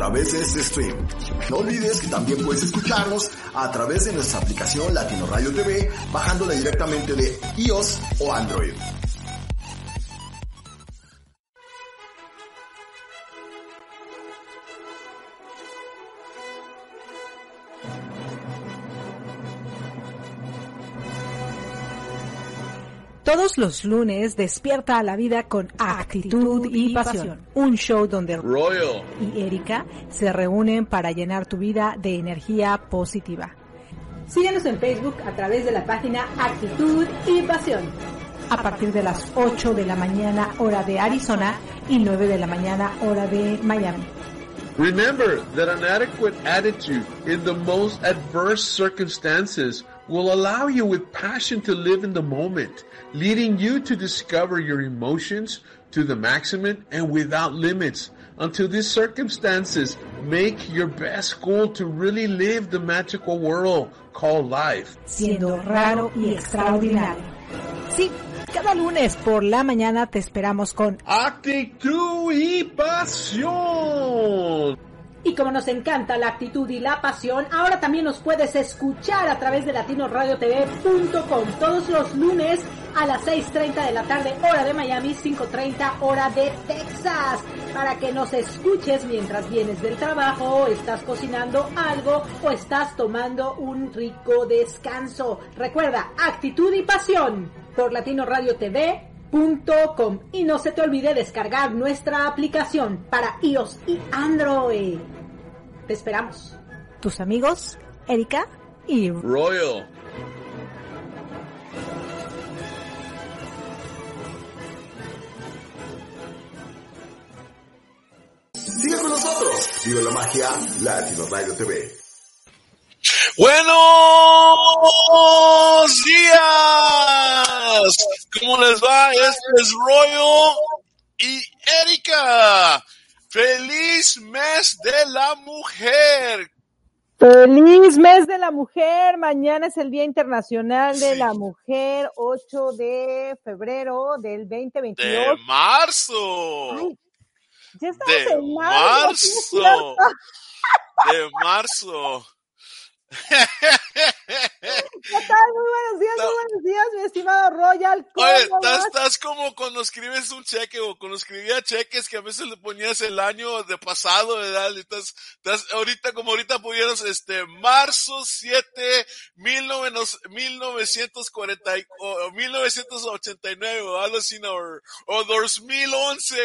través de este stream. No olvides que también puedes escucharnos a través de nuestra aplicación Latino Radio TV bajándola directamente de iOS o Android. Todos los lunes despierta a la vida con actitud y pasión. Un show donde Royal y Erika se reúnen para llenar tu vida de energía positiva. Síguenos en Facebook a través de la página Actitud y Pasión. A partir de las 8 de la mañana hora de Arizona y 9 de la mañana hora de Miami. Remember that an adequate attitude in the most adverse circumstances will allow you with passion to live in the moment, leading you to discover your emotions to the maximum and without limits until these circumstances make your best goal to really live the magical world called life. Siendo raro y extraordinario. Sí, cada lunes por la mañana te esperamos con Actitud y pasión. Y como nos encanta la actitud y la pasión, ahora también nos puedes escuchar a través de latinoradiotv.com todos los lunes a las 6.30 de la tarde, hora de Miami, 5.30 hora de Texas, para que nos escuches mientras vienes del trabajo, estás cocinando algo o estás tomando un rico descanso. Recuerda, actitud y pasión por y no se te olvide descargar nuestra aplicación para iOS y Android. Te esperamos. Tus amigos, Erika y Royal. Sigue con nosotros. Vive la magia Latino Radio TV. Buenos días. ¿Cómo les va? Este es Royal y Erika. Feliz mes de la mujer. Feliz mes de la mujer. Mañana es el Día Internacional de Sí. la Mujer, 8 de febrero del 2022. De marzo. Ay, ya estamos De en marzo. marzo. De marzo. ¿Qué tal? Muy buenos días, muy buenos días, mi estimado Royal. ¿Cómo Oye, estás, estás como cuando escribes un cheque o cuando escribía cheques que a veces le ponías el año de pasado, ¿verdad? Y Estás, estás ahorita como ahorita pudieras, este, marzo 7, 1900 1940, y- o, o 1989 o algo así, o, o 2011.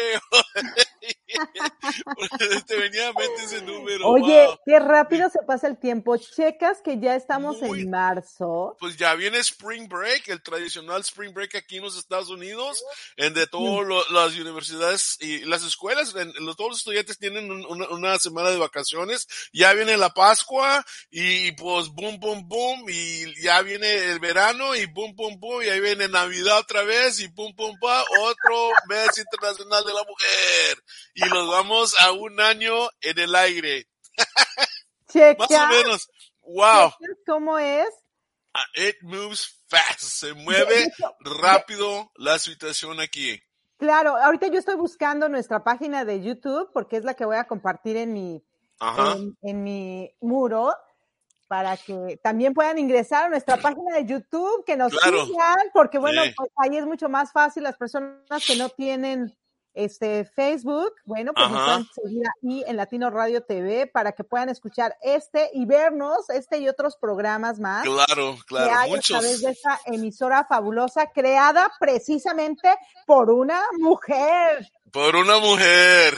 Te venía a mente ese número. Oye, wow. qué rápido se pasa el tiempo. Checas que ya estamos Muy- en marzo. pues ya viene Spring Break, el tradicional Spring Break aquí en los Estados Unidos, en de todas las universidades y las escuelas, en, en los- todos los estudiantes tienen un- una, una semana de vacaciones, ya viene la Pascua y pues boom, boom, boom, y ya viene el verano y boom, boom, boom, y ahí viene Navidad otra vez y boom, boom, boom, otro mes internacional de la mujer. Y los vamos a un año en el aire, más o Checa, menos. Wow. cómo es. Ah, It moves fast. Se mueve rápido la situación aquí. Claro, ahorita yo estoy buscando nuestra página de YouTube porque es la que voy a compartir en mi, en mi muro para que también puedan ingresar a nuestra página de YouTube, que nos Claro. sigan, porque bueno, Sí. pues ahí es mucho más fácil las personas que no tienen este Facebook, bueno, pues nos pueden seguir ahí en Latino Radio TV para que puedan escuchar este y vernos, este y otros programas más Claro, que claro. hay a Muchos. través de esta emisora fabulosa creada precisamente por una mujer. Por una mujer.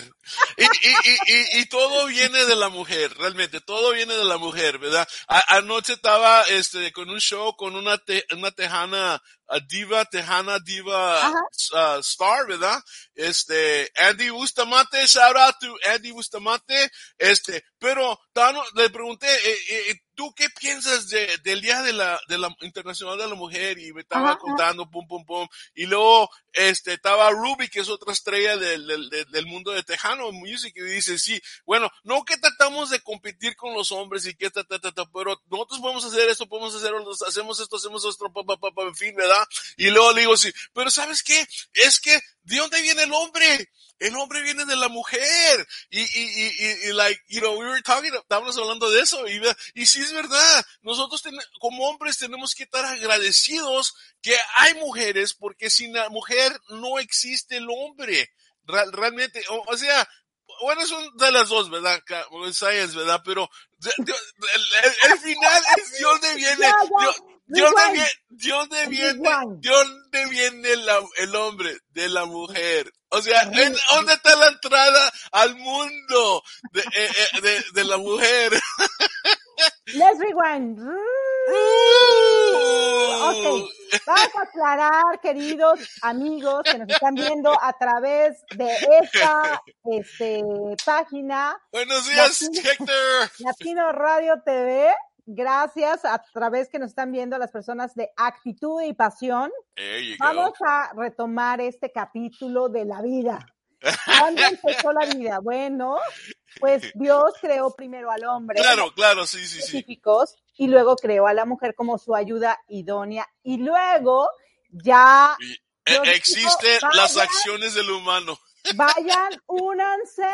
Y, y, y, y, todo viene de la mujer, realmente. Todo viene de la mujer, ¿verdad? A- anoche estaba este, con un show con una, te- una tejana, a diva, tejana, diva uh, star, ¿verdad? Este, Andy Bustamante, shout out to Andy Bustamante. Este, pero tano- le pregunté, eh, eh, ¿tú qué piensas de, del Día de la, de la Internacional de la Mujer? Y me estaba Ajá. contando, pum, pum, pum. Y luego, este, estaba Ruby, que es otra estrella del, del, del- mundo de Tejano Music, y dice, sí, bueno, no que tratamos de competir con los hombres y que ta, ta, ta, ta, pero nosotros podemos hacer esto, podemos hacer, hacemos esto, hacemos esto, pa, pa, pa, en fin, ¿verdad? Y luego le digo, sí, pero ¿sabes qué? Es que, ¿de dónde viene el hombre? el hombre viene de la mujer. Y, y, y, y, like, you know, we were talking, estábamos hablando de eso. Y, y sí es verdad, nosotros como hombres tenemos que estar agradecidos que hay mujeres, porque sin la mujer no existe el hombre. Realmente, o, sea, bueno, son de las dos, ¿verdad? Science, ¿verdad? Pero el, final es Dios de viene. Dios, de, Dios de viene, Dios de viene el, hombre de la mujer. O sea, ¿dónde está la entrada al mundo de, eh, eh, de, de la mujer? Let's rewind. Ok, vamos a aclarar, queridos amigos que nos están viendo a través de esta este, página. Buenos días, Héctor. Latino Radio TV. Gracias a través que nos están viendo las personas de actitud y pasión. Vamos a retomar este capítulo de la vida. ¿Cuándo empezó la vida? Bueno, pues Dios creó primero al hombre. Claro, claro, sí, sí, sí. Y luego creó a la mujer como su ayuda idónea. Y luego ya... E, existen las acciones del humano. Vayan, únanse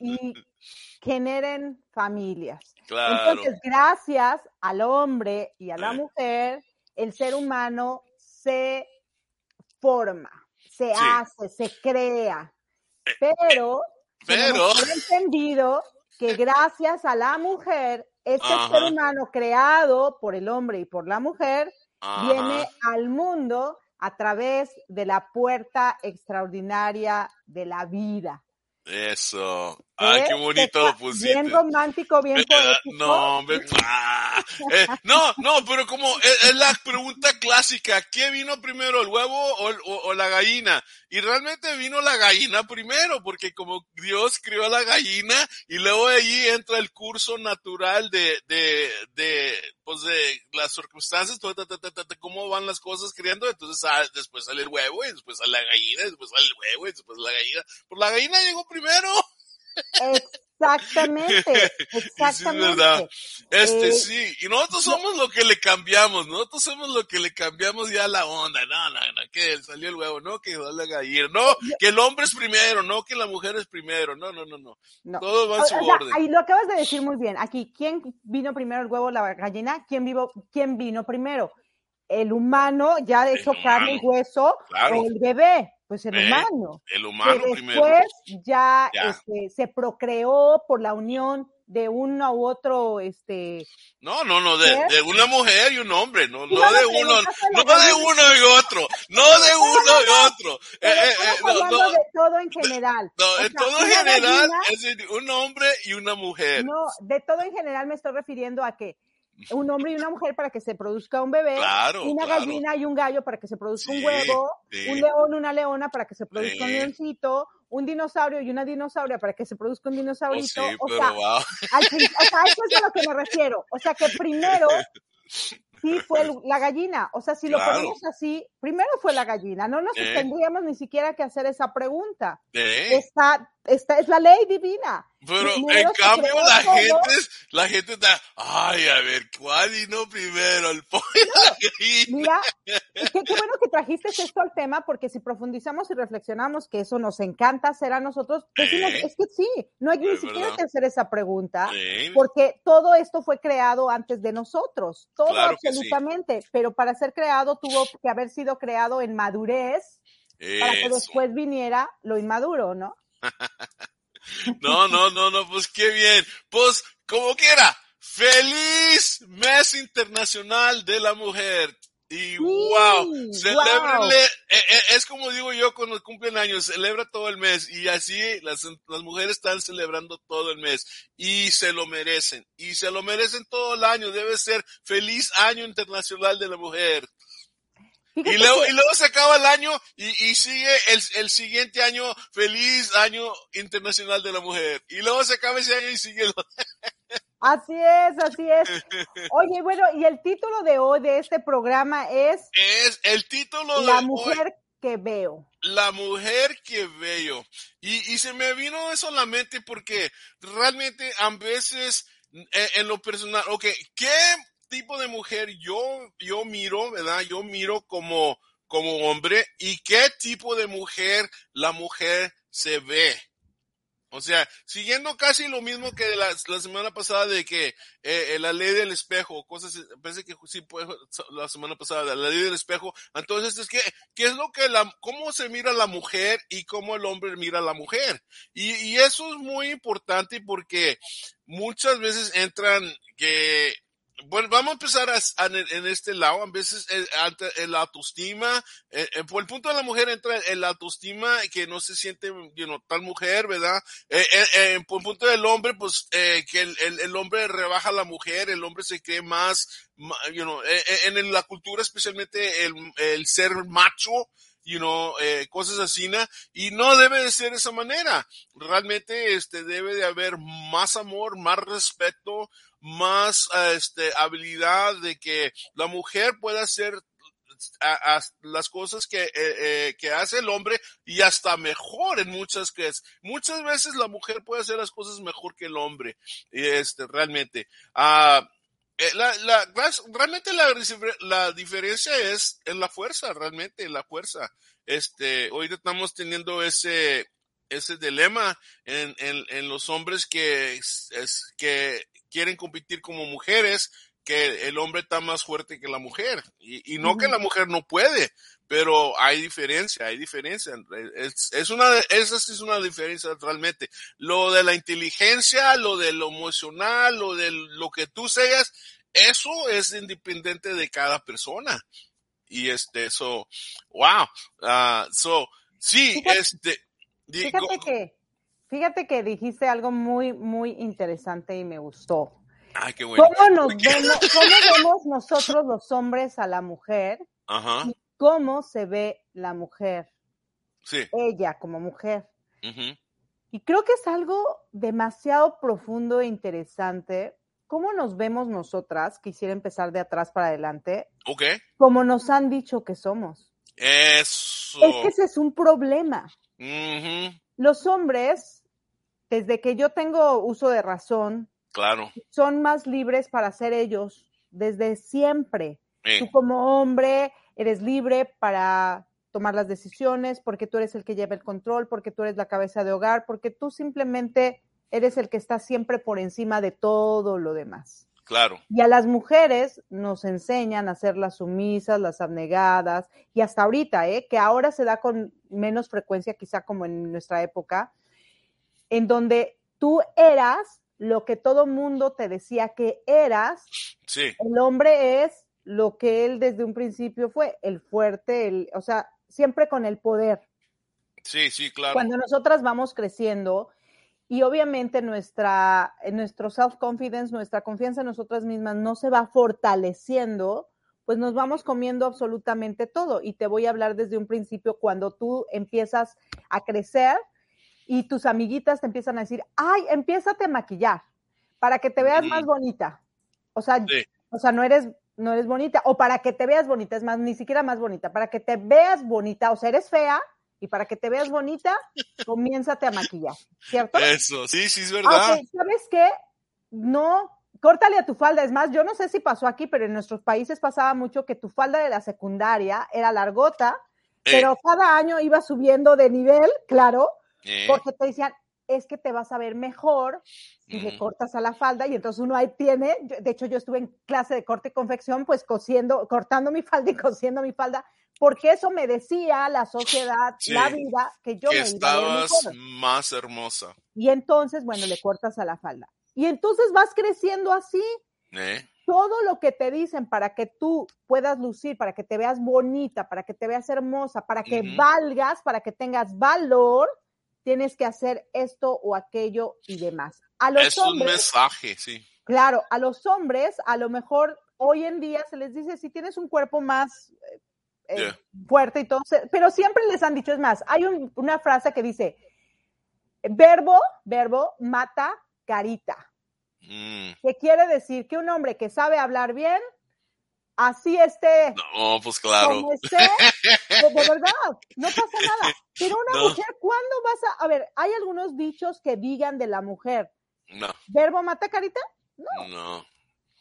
y generen familias. Claro. Entonces, gracias al hombre y a la eh. mujer, el ser humano se forma, se hace, se crea. Pero, pero... he entendido que gracias a la mujer, este ser humano creado por el hombre y por la mujer, viene al mundo a través de la puerta extraordinaria de la vida. Eso. Ay, qué bonito lo pusiste. Bien romántico, bien poético. No, eh, no, no, pero como es, la pregunta clásica, ¿qué vino primero, el huevo o, la gallina? Y realmente vino la gallina primero, porque como Dios creó la gallina y luego allí entra el curso natural de, de, de, pues de las circunstancias, cómo van las cosas criando, entonces ah, después sale el huevo y después sale la gallina, y después sale el huevo y después la gallina. Pues la gallina llegó primero. Exactamente, exactamente. Este eh, sí, y nosotros somos lo que le cambiamos, nosotros somos lo que le cambiamos ya la onda, no, no, no, que salió el huevo, no, que la gallina, no, que el hombre es primero, no, que la mujer es primero, no, no, no, no, todo va en su orden. Ahí lo acabas de decir muy bien, aquí, ¿quién vino primero el huevo la gallina? ¿Quién, vivo, quién vino primero? El humano, ya de hecho carne y hueso, o el bebé pues el eh, humano. El humano que después ya, Este, se procreó por la unión de uno u otro, este. No, no, no, de, de una mujer y un hombre, no, no de uno, no de uno y otro, no de uno y otro. Eh, eh, eh, no, no, de todo en general. No, en todo en general es un hombre y una mujer. No, de todo en general me estoy refiriendo a que un hombre y una mujer para que se produzca un bebé, una gallina y un gallo para que se produzca un huevo, un león y una leona para que se produzca un leoncito, un dinosaurio y una dinosauria para que se produzca un dinosaurito. Oh, o, sea, al, o sea, eso es a lo que me refiero. O sea, que primero sí fue la gallina. O sea, si lo ponemos así, primero fue la gallina. No nos tendríamos ni siquiera que hacer esa pregunta. Esta, esta es la ley divina. Pero en cambio la gente, la gente está, ay, a ver, ¿cuál no primero? El pollo Mira, qué, bueno que trajiste esto al tema, porque si profundizamos y reflexionamos que eso nos encanta hacer a nosotros, es que sí, no hay ni siquiera que hacer esa pregunta, porque todo esto fue creado antes de nosotros, todo absolutamente, pero para ser creado tuvo que haber sido creado en madurez, para que después viniera lo inmaduro, ¿no? No, no, no, no, pues qué bien. Pues como quiera, feliz mes internacional de la mujer. Y wow, celebrenle, eh, eh, es como digo yo cuando cumplen años, celebra todo el mes y así las, las mujeres están celebrando todo el mes y se lo merecen y se lo merecen todo el año, debe ser feliz año internacional de la mujer. Y luego, y luego se acaba el año y, y sigue el, el, siguiente año, feliz año internacional de la mujer. Y luego se acaba ese año y sigue el... Así es, así es. Oye, bueno, y el título de hoy de este programa es... Es el título de La mujer que veo. La mujer que veo. Y, y se me vino eso a la mente porque realmente a veces en, en lo personal, ok, ¿qué tipo de mujer yo, yo miro, ¿verdad? Yo miro como, como hombre y qué tipo de mujer la mujer se ve. O sea, siguiendo casi lo mismo que la, semana pasada de que eh, eh la ley del espejo, cosas, pensé que sí, pues, la semana pasada, la ley del espejo. Entonces, es que, ¿qué es lo que la, cómo se mira la mujer y cómo el hombre mira la mujer? Y eso es muy importante porque muchas veces entran que bueno, vamos a empezar a, en, este lado. A veces el, el autoestima, eh, eh, por el punto de la mujer entra el autoestima que no se siente you tal mujer, ¿verdad? Eh, por el punto del hombre, pues que el, el, hombre rebaja a la mujer, el hombre se cree más, you know, en, la cultura especialmente el, el ser macho, you know, eh, cosas así, y no debe de ser de esa manera. Realmente, este, debe de haber más amor, más respeto, más, este, habilidad de que la mujer pueda hacer las cosas que, eh, eh, que hace el hombre y hasta mejor en muchas que muchas veces la mujer puede hacer las cosas mejor que el hombre este realmente ah eh, la, la, realmente la, la diferencia es en la fuerza, realmente en la fuerza. Este, hoy estamos teniendo ese, ese dilema en, en, en los hombres que, es, que quieren competir como mujeres, que el hombre está más fuerte que la mujer. Y, y no que la mujer no puede, pero hay diferencia, hay diferencia. Es, es una, esa sí es una diferencia realmente. Lo de la inteligencia, lo de lo emocional, lo de lo que tú seas, eso es independiente de cada persona. Y este, eso, wow, uh, so, sí, este. Fíjate que, fíjate que dijiste algo muy, muy interesante y me gustó. Ay, qué bueno. ¿Cómo, nos vemos, ¿Cómo vemos nosotros los hombres a la mujer? Ajá. Y cómo se ve la mujer. Sí. Ella como mujer. Y creo que es algo demasiado profundo e interesante. ¿Cómo nos vemos nosotras? Quisiera empezar de atrás para adelante. Ok. Como nos han dicho que somos. Eso. Es que ese es un problema. Los hombres, desde que yo tengo uso de razón, Claro. Son más libres para ser ellos desde siempre. Sí. Tú como hombre eres libre para tomar las decisiones porque tú eres el que lleva el control, porque tú eres la cabeza de hogar, porque tú simplemente eres el que está siempre por encima de todo lo demás. Claro. Y a las mujeres nos enseñan a ser las sumisas, las abnegadas, y hasta ahorita, ¿eh? que ahora se da con menos frecuencia, quizá como en nuestra época, en donde tú eras lo que todo mundo te decía que eras, sí. el hombre es lo que él desde un principio fue, el fuerte, el, o sea, siempre con el poder. Sí, sí, claro. Cuando nosotras vamos creciendo y obviamente nuestra, nuestro self-confidence, nuestra confianza en nosotras mismas no se va fortaleciendo, pues nos vamos comiendo absolutamente todo. Y te voy a hablar desde un principio cuando tú empiezas a crecer y tus amiguitas te empiezan a decir, ay, empiézate a maquillar para que te veas más bonita. O sea, Sí. o sea, no eres, no eres bonita, o para que te veas bonita, es más, ni siquiera más bonita, para que te veas bonita, o sea, eres fea, y para que te veas bonita, comiénzate a maquillar, ¿cierto? Eso, sí, sí, es verdad. Ok, ¿sabes qué? No, córtale a tu falda. Es más, yo no sé si pasó aquí, pero en nuestros países pasaba mucho que tu falda de la secundaria era largota, Eh. pero cada año iba subiendo de nivel, claro, Eh, porque te decían, es que te vas a ver mejor si le Ujú. cortas a la falda y entonces uno ahí tiene, de hecho yo estuve en clase de corte y confección, pues cosiendo, cortando mi falda y cosiendo mi falda, porque eso me decía la sociedad, Sí, la vida, que yo que me iba a ver estabas más hermosa. Y entonces, bueno, le cortas a la falda. Y entonces vas creciendo así. ¿eh? Todo lo que te dicen para que tú puedas lucir, para que te veas bonita, para que te veas hermosa, para que valgas, para que tengas valor, tienes que hacer esto o aquello y demás. A los Es un hombres, mensaje, sí. claro, a los hombres, a lo mejor hoy en día se les dice si tienes un cuerpo más eh, eh, Yeah. fuerte y todo, pero siempre les han dicho, es más, hay un- una frase que dice, verbo, verbo, mata carita. Mm. que quiere decir que un hombre que sabe hablar bien, así esté, No, pues claro. como esté, de, de verdad, no pasa nada. Pero una No. mujer, ¿cuándo vas a...? A ver, hay algunos dichos que digan de la mujer, No, verbo mata carita, no,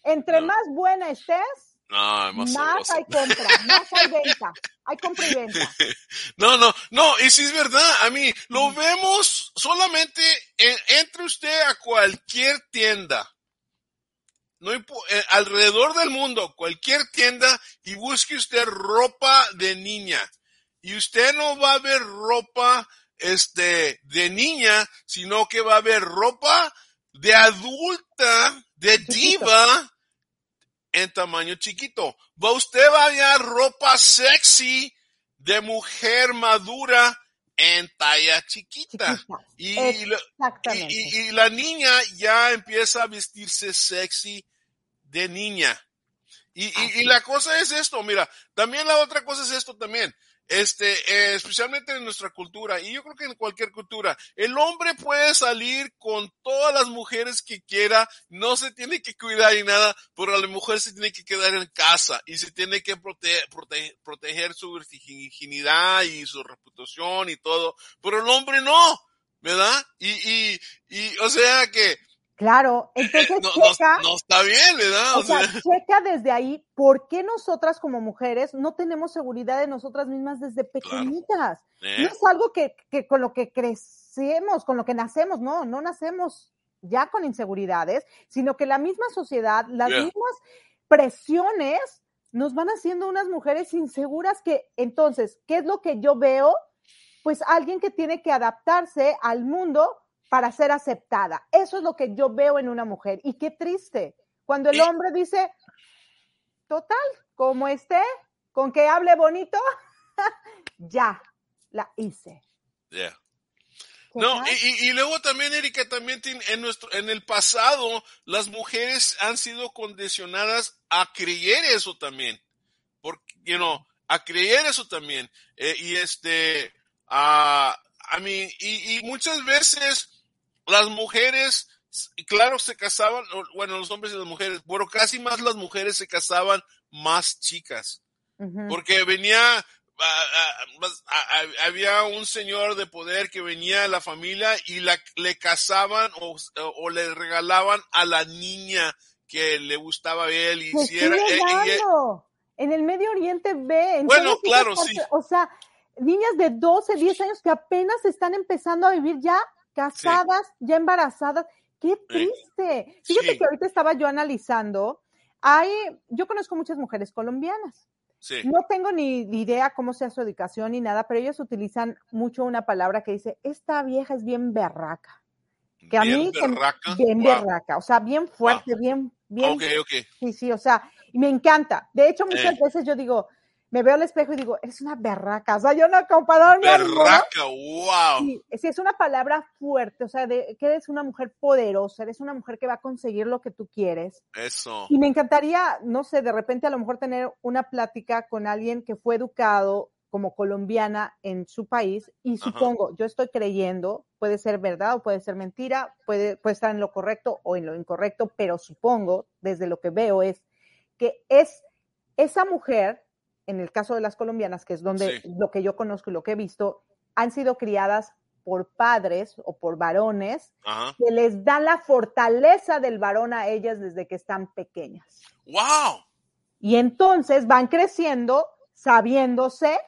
entre No. más buena estés, no, más hay compra, más hay venta. Hay compra y venta. no, no, no, y si es verdad, a mí lo vemos solamente entre usted a cualquier tienda. No eh, alrededor del mundo, cualquier tienda y busque usted ropa de niña. Y usted no va a ver ropa este de niña, sino que va a ver ropa de adulta, de diva en tamaño chiquito. Va usted va a ver ropa sexy de mujer madura en talla chiquita. Y, y, la niña ya empieza a vestirse sexy de niña. Y, y, la cosa es esto, mira, también la otra cosa es esto también este, eh, especialmente en nuestra cultura, y yo creo que en cualquier cultura, el hombre puede salir con todas las mujeres que quiera, no se tiene que cuidar y nada, pero la mujer se tiene que quedar en casa y se tiene que proteger, su virginidad y su reputación y todo, pero el hombre no, ¿verdad? Y, y, y, o sea que, Claro, eh, entonces no, checa, no, está bien, ¿verdad? O, sea, checa desde ahí por qué nosotras como mujeres no tenemos seguridad de nosotras mismas desde pequeñitas. No es algo que, que, con lo que crecemos, con lo que nacemos, no, no nacemos ya con inseguridades, sino que la misma sociedad, las mismas presiones nos van haciendo unas mujeres inseguras que entonces, ¿qué es lo que yo veo? Pues alguien que tiene que adaptarse al mundo para ser aceptada. Eso es lo que yo veo en una mujer. Y qué triste, cuando el hombre dice, total, como esté, con que hable bonito, ya, la hice. No, y, y, luego también, Erika, también en nuestro, en el pasado, las mujeres han sido condicionadas a creer eso también. Porque, you know, a creer eso también. Eh, y este, a, a mí, y, y muchas veces las mujeres, claro, se casaban, bueno, los hombres y las mujeres, pero casi más las mujeres se casaban más chicas. Porque venía, había un señor de poder que venía a la familia y la, le casaban o, o le regalaban a la niña que le gustaba a él y hiciera. Eh, en el Medio Oriente ve. bueno, claro, sí. O sea, niñas de 12, 10 años que apenas están empezando a vivir ya casadas, ya embarazadas. Qué triste. Fíjate que ahorita estaba yo analizando. Hay, yo conozco muchas mujeres colombianas. No tengo ni idea cómo sea su educación ni nada, pero ellos utilizan mucho una palabra que dice, esta vieja es bien berraca. Que a mí, berraca? bien berraca, o sea, bien fuerte, bien, bien. Ok, ok. Sí, sí, o sea, y me encanta. De hecho, muchas veces yo digo, me veo al espejo y digo, eres una berraca. O sea, yo no comparado Berraca, wow. Sí, es una palabra fuerte, o sea, de, que eres una mujer poderosa, eres una mujer que va a conseguir lo que tú quieres. Eso. Y me encantaría, no sé, de repente a lo mejor tener una plática con alguien que fue educado como colombiana en su país y supongo, yo estoy creyendo, puede ser verdad o puede ser mentira, puede, puede estar en lo correcto o en lo incorrecto, pero supongo, desde lo que veo, es que es esa mujer en el caso de las colombianas, que es donde lo que yo conozco y lo que he visto, han sido criadas por padres o por varones que les dan la fortaleza del varón a ellas desde que están pequeñas. ¡Wow! Y entonces van creciendo sabiéndose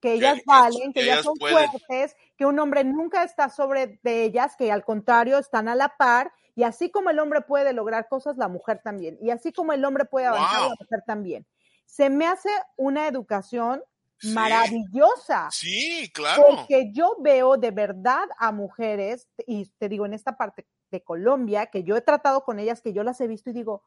que ellas valen, que, ellas, son fuertes, que un hombre nunca está sobre de ellas, que al contrario están a la par, y así como el hombre puede lograr cosas, la mujer también. Y así como el hombre puede avanzar, la mujer también se me hace una educación maravillosa. Sí, claro. Porque yo veo de verdad a mujeres, y te digo, en esta parte de Colombia, que yo he tratado con ellas, que yo las he visto y digo,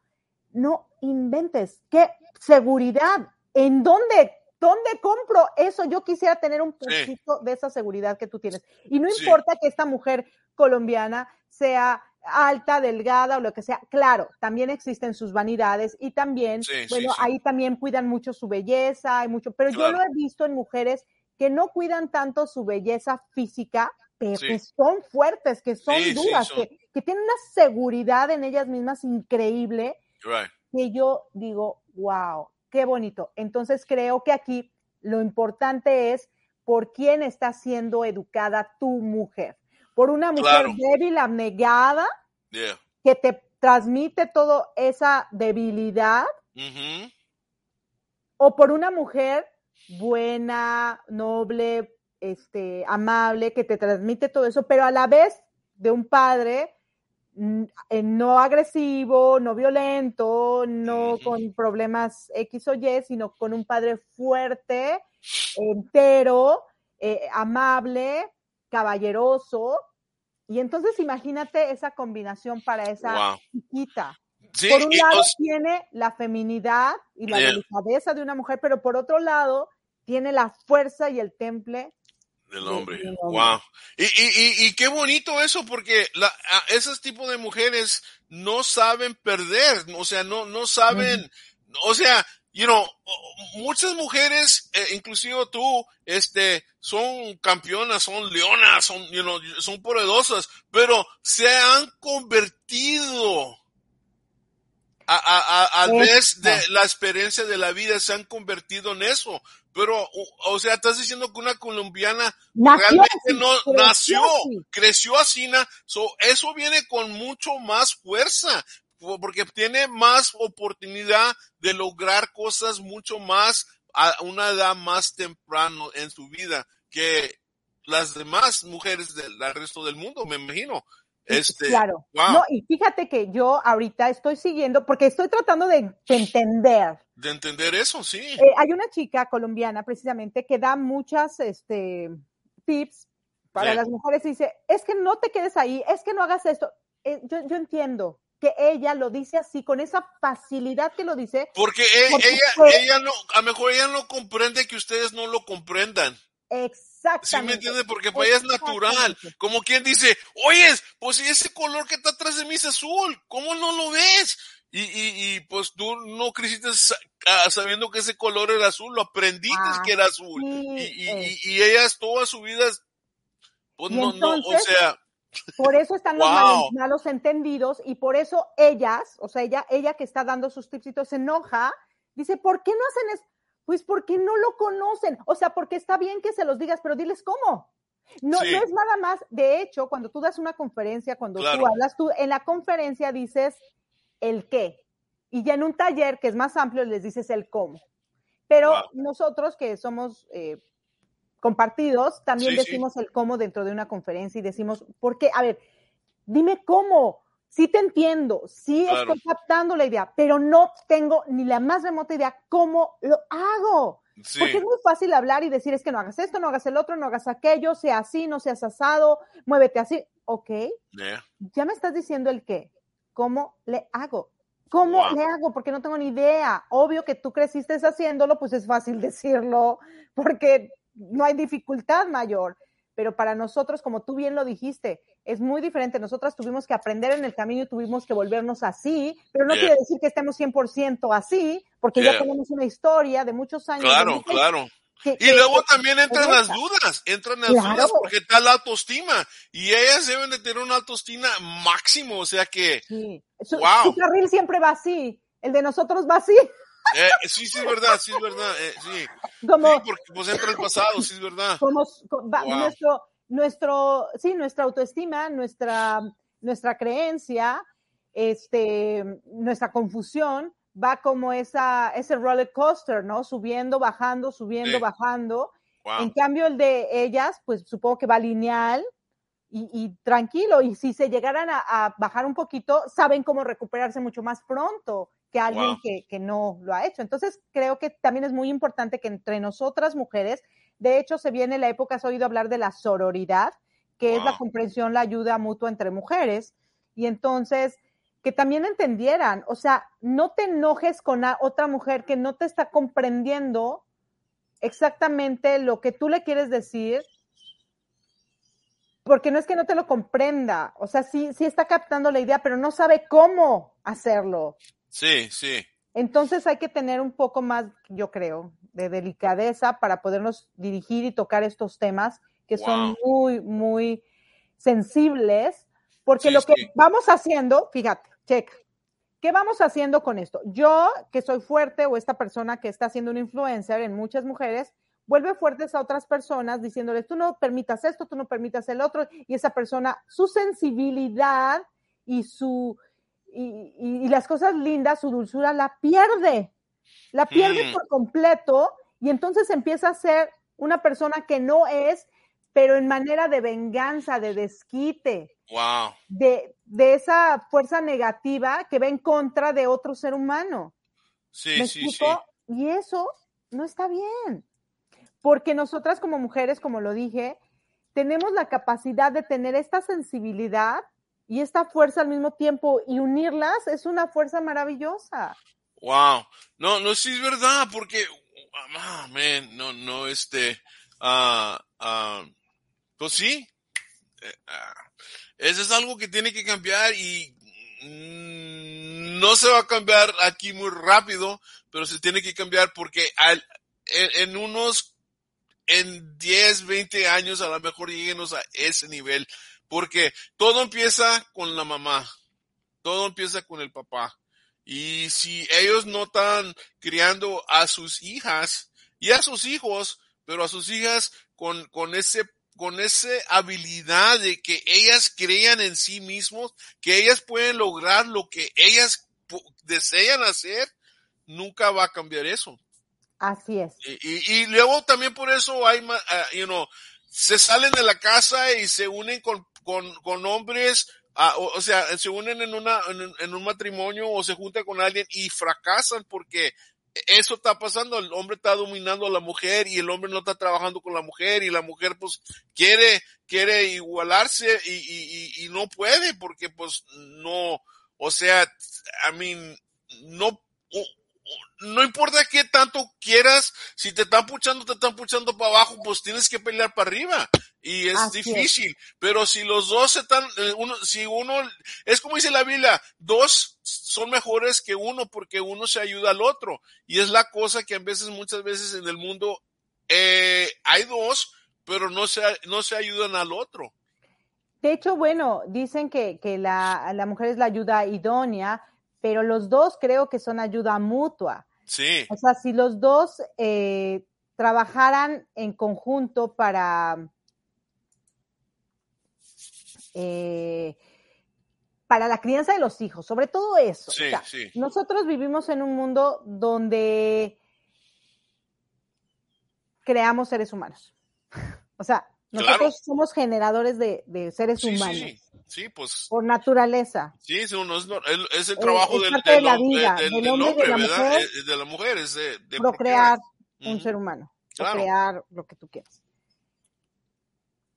no inventes, qué seguridad, ¿en dónde? ¿Dónde compro eso? Yo quisiera tener un poquito de esa seguridad que tú tienes. Y no importa que esta mujer colombiana sea alta, delgada o lo que sea. Claro, también existen sus vanidades y también, bueno, ahí también cuidan mucho su belleza, hay mucho, pero yo lo he visto en mujeres que no cuidan tanto su belleza física, pero que son fuertes, que son duras, Que, que, tienen una seguridad en ellas mismas increíble, que yo digo, wow, qué bonito. Entonces creo que aquí lo importante es por quién está siendo educada tu mujer por una mujer débil, abnegada, que te transmite toda esa debilidad, o por una mujer buena, noble, este, amable, que te transmite todo eso, pero a la vez de un padre mm, no agresivo, no violento, no con problemas X o Y, sino con un padre fuerte, entero, eh, amable, caballeroso. Y entonces imagínate esa combinación para esa chiquita. por un lado tiene la feminidad y la delicadeza de una mujer, pero por otro lado tiene la fuerza y el temple del hombre. Wow. Y, y, y, qué bonito eso, porque la, esos tipos de mujeres no saben perder, o sea, no, no saben, o sea, you know, muchas mujeres, eh, inclusive tú, este, son campeonas, son leonas, son, you know, son poderosas, pero se han convertido a, a, a, vez de la experiencia de la vida, se han convertido en eso. Pero, o, sea, estás diciendo que una colombiana realmente no nació, creció así, so, eso viene con mucho más fuerza, porque tiene más oportunidad de lograr cosas mucho más a una edad más temprano en su vida que las demás mujeres del, resto del mundo, me imagino. Este, claro. No, y fíjate que yo ahorita estoy siguiendo, porque estoy tratando de entender de entender eso, sí. Eh, hay una chica colombiana precisamente que da muchas este, tips para las mujeres y dice, es que no te quedes ahí, es que no hagas esto. Eh, yo, yo, entiendo que ella lo dice así, con esa facilidad que lo dice. Porque, e, ella, ella no, a lo mejor ella no comprende que ustedes no lo comprendan. Exactamente. Sí me entiende, porque para ella es natural. Como quien dice, oye, pues si ese color que está atrás de mí es azul, ¿cómo no lo ves? Y, y, y, pues tú no creciste sabiendo que ese color era azul, lo aprendiste ah, que era azul. y, y, y, ellas toda su vida, pues no, no, o sea. Por eso están los malos, entendidos y por eso ellas, o sea, ella, ella que está dando sus tipsitos se enoja, dice, ¿por qué no hacen eso? Pues porque no lo conocen, o sea, porque está bien que se los digas, pero diles cómo. No, no es nada más, de hecho, cuando tú das una conferencia, cuando tú hablas, tú en la conferencia dices, el qué. Y ya en un taller que es más amplio les dices el cómo. Pero nosotros que somos eh, compartidos, también decimos el cómo dentro de una conferencia y decimos, ¿por qué? A ver, dime cómo. Sí te entiendo, sí estoy captando la idea, pero no tengo ni la más remota idea cómo lo hago. Porque es muy fácil hablar y decir, es que no hagas esto, no hagas el otro, no hagas aquello, sea así, no seas asado, muévete así. Ok. Ya me estás diciendo el qué. ¿cómo le hago? ¿Cómo le hago? Porque no tengo ni idea. Obvio que tú creciste haciéndolo, pues es fácil decirlo, porque no hay dificultad mayor. Pero para nosotros, como tú bien lo dijiste, es muy diferente. Nosotras tuvimos que aprender en el camino y tuvimos que volvernos así, pero no quiere decir que estemos 100% así, porque ya tenemos una historia de muchos años. Claro, claro y luego también entran las dudas, entran las dudas porque está la autoestima y ellas deben de tener una autoestima máximo, o sea que, su, carril siempre va así, el de nosotros va así. Eh, sí, sí es verdad, sí es verdad, eh, sí. Como, porque pues entra el pasado, sí es verdad. Como, nuestro, nuestro, sí, nuestra autoestima, nuestra, nuestra creencia, este, nuestra confusión, va como esa, ese roller coaster, ¿no? Subiendo, bajando, subiendo, bajando. En cambio, el de ellas, pues supongo que va lineal y, tranquilo. Y si se llegaran a, bajar un poquito, saben cómo recuperarse mucho más pronto que alguien que, que, no lo ha hecho. Entonces, creo que también es muy importante que entre nosotras mujeres, de hecho, se viene la época, has oído hablar de la sororidad, que es la comprensión, la ayuda mutua entre mujeres. Y entonces, que también entendieran, o sea, no te enojes con otra mujer que no te está comprendiendo exactamente lo que tú le quieres decir, porque no es que no te lo comprenda, o sea, sí, sí está captando la idea, pero no sabe cómo hacerlo. Sí, sí. Entonces hay que tener un poco más, yo creo, de delicadeza para podernos dirigir y tocar estos temas que son muy, muy sensibles, porque lo que vamos haciendo, fíjate, check. ¿Qué vamos haciendo con esto? Yo, que soy fuerte, o esta persona que está siendo un influencer en muchas mujeres, vuelve fuertes a otras personas diciéndoles, tú no permitas esto, tú no permitas el otro, y esa persona, su sensibilidad y su, y, las cosas lindas, su dulzura, la pierde, la pierde mm. por completo, Y entonces empieza a ser una persona que no es, pero en manera de venganza, de desquite, Wow. de, de esa fuerza negativa que va en contra de otro ser humano. Sí, ¿Me sí, sí. Y eso no está bien. Porque nosotras como mujeres, como lo dije, tenemos la capacidad de tener esta sensibilidad y esta fuerza al mismo tiempo y unirlas es una fuerza maravillosa. Wow. No, no, sí es verdad, porque, man, no, no, este, ah, pues sí, eh, eso es algo que tiene que cambiar y mm, no se va a cambiar aquí muy rápido, pero se tiene que cambiar porque al, en, en unos, en 10, 20 años a lo mejor lleguemos a ese nivel, porque todo empieza con la mamá, todo empieza con el papá. Y si ellos no están criando a sus hijas y a sus hijos, pero a sus hijas con, con ese con esa habilidad de que ellas crean en sí mismos, que ellas pueden lograr lo que ellas desean hacer, nunca va a cambiar eso. Así es. Y, y, y luego también por eso hay, ah, you know, se salen de la casa y se unen con, con, con hombres, ah, o, sea, se unen en, una, en, un- en un matrimonio o se juntan con alguien y fracasan porque eso está pasando, el hombre está dominando a la mujer y el hombre no está trabajando con la mujer y la mujer pues quiere, quiere igualarse y, y, y, y no puede porque pues no, o sea, I mean, no, no importa qué tanto quieras, si te están puchando, te están puchando para abajo, pues tienes que pelear para arriba. Y es Así es. difícil. Pero si los dos se están, eh, uno, si uno, es como dice la Biblia, dos son mejores que uno porque uno se ayuda al otro. Y es la cosa que a veces, muchas veces en el mundo, eh, hay dos, pero no se, no se ayudan al otro. De hecho, bueno, dicen que, que la, la mujer es la ayuda idónea, pero los dos creo que son ayuda mutua. Sí, O sea, si los dos eh, trabajaran en conjunto para, eh, para la crianza de los hijos, sobre todo eso. Sí, O sea, sí. Nosotros vivimos en un mundo donde creamos seres humanos. O sea, nosotros Claro. somos generadores de, de seres sí, humanos sí, sí, pues, por naturaleza. sí, es, uno- es, es el trabajo es del, parte de del la hom- vida, del- del del hombre y de hombre, la ¿verdad? mujer. Eh, De la mujer, es de, de procrear un Ujú. ser humano, Claro. procrear lo que tú quieras.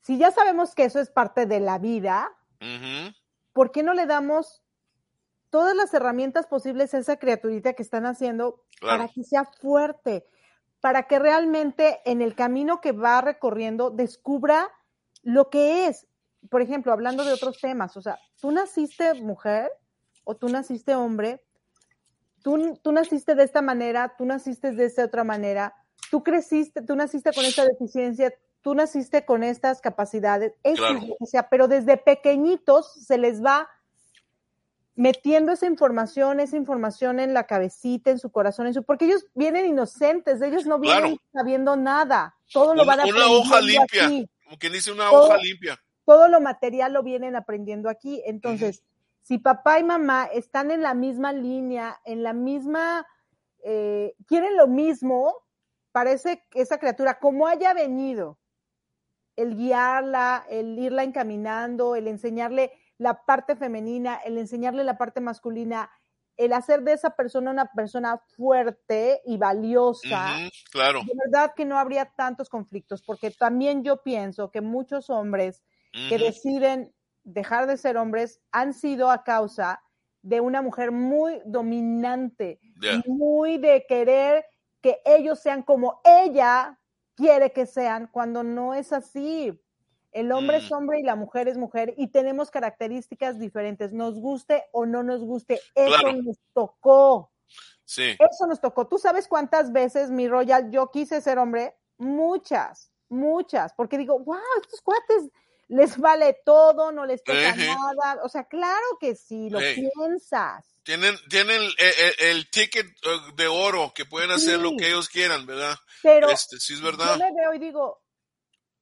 Si ya sabemos que eso es parte de la vida. ¿por qué no le damos todas las herramientas posibles a esa criaturita que están haciendo Claro. para que sea fuerte, para que realmente en el camino que va recorriendo descubra lo que es? Por ejemplo, hablando de otros temas, o sea, tú naciste mujer o tú naciste hombre, tú, tú naciste de esta manera, tú naciste de esta otra manera, tú creciste, tú naciste con esta deficiencia, tú naciste con estas capacidades, Claro. sea, pero desde pequeñitos se les va metiendo esa información, esa información en la cabecita, en su corazón, en su, porque ellos vienen inocentes, ellos no vienen Claro. sabiendo nada, todo lo Una- van una hoja limpia. aquí Como quien dice una Todo- hoja limpia. todo lo material lo vienen aprendiendo aquí. Entonces, si papá y mamá están en la misma línea, en la misma, eh, quieren lo mismo, parece que esa criatura, como haya venido, el guiarla, el irla encaminando, el enseñarle la parte femenina, el enseñarle la parte masculina, el hacer de esa persona una persona fuerte y valiosa Claro. de verdad que no habría tantos conflictos, porque también yo pienso que muchos hombres que deciden dejar de ser hombres han sido a causa de una mujer muy dominante, muy de querer que ellos sean como ella quiere que sean, cuando no es así. El hombre es Mm. hombre y la mujer es mujer y tenemos características diferentes, nos guste o no nos guste, eso Claro. nos tocó. Sí. Eso nos tocó. ¿Tú sabes cuántas veces, mi Royal, yo quise ser hombre? Muchas, muchas, porque digo, wow, estos cuates les vale todo, no les toca nada. O sea, claro que sí, lo piensas. Tienen, tienen el, el- el ticket eh, de oro que pueden hacer lo que ellos quieran, ¿verdad? Pero Este, sí es verdad. yo me veo y digo,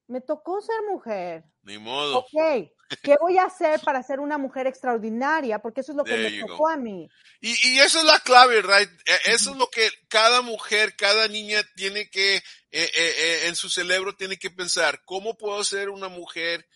me tocó ser mujer. Ni modo. Ok, ¿qué voy a hacer para ser una mujer extraordinaria? Porque eso es lo que There me tocó go. a mí. Y, y eso es la clave, right? E- Eso es lo que cada mujer, cada niña tiene que, eh, eh, eh, en su cerebro tiene que pensar, ¿cómo puedo ser una mujer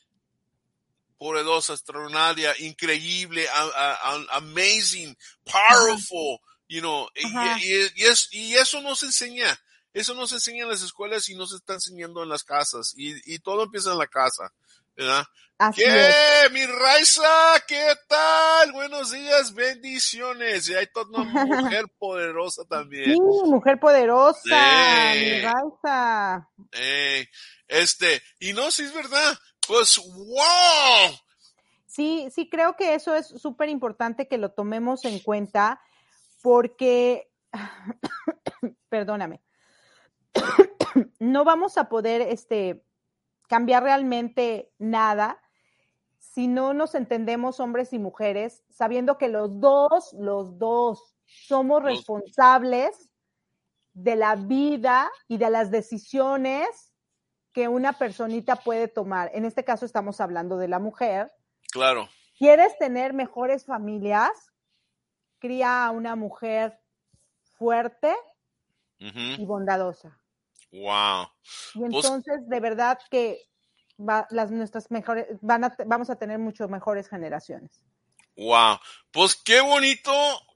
poderosa, extraordinaria, increíble, a- a- a- amazing, powerful, you know? Y, y- y es- y eso no se enseña. Eso no se enseña en las escuelas y no se está enseñando en las casas. Y, y todo empieza en la casa, ¿verdad? Así es. ¿Qué, mi Raiza? ¿Qué tal? Buenos días, bendiciones. Y hay toda una mujer poderosa también. Sí, mujer poderosa, mi Raiza. Ey, este, y no, si es verdad, pues, wow. Sí, sí, creo que eso es súper importante que lo tomemos en cuenta porque, perdóname, no vamos a poder este, cambiar realmente nada si no nos entendemos hombres y mujeres, sabiendo que los dos, los dos, somos responsables de la vida y de las decisiones que una personita puede tomar. En este caso estamos hablando de la mujer. Claro. ¿Quieres tener mejores familias? Cría a una mujer fuerte y bondadosa. Wow. Y Pues- entonces, de verdad que va- las nuestras mejores, van a, vamos a tener mucho mejores generaciones. Wow. Pues qué bonito,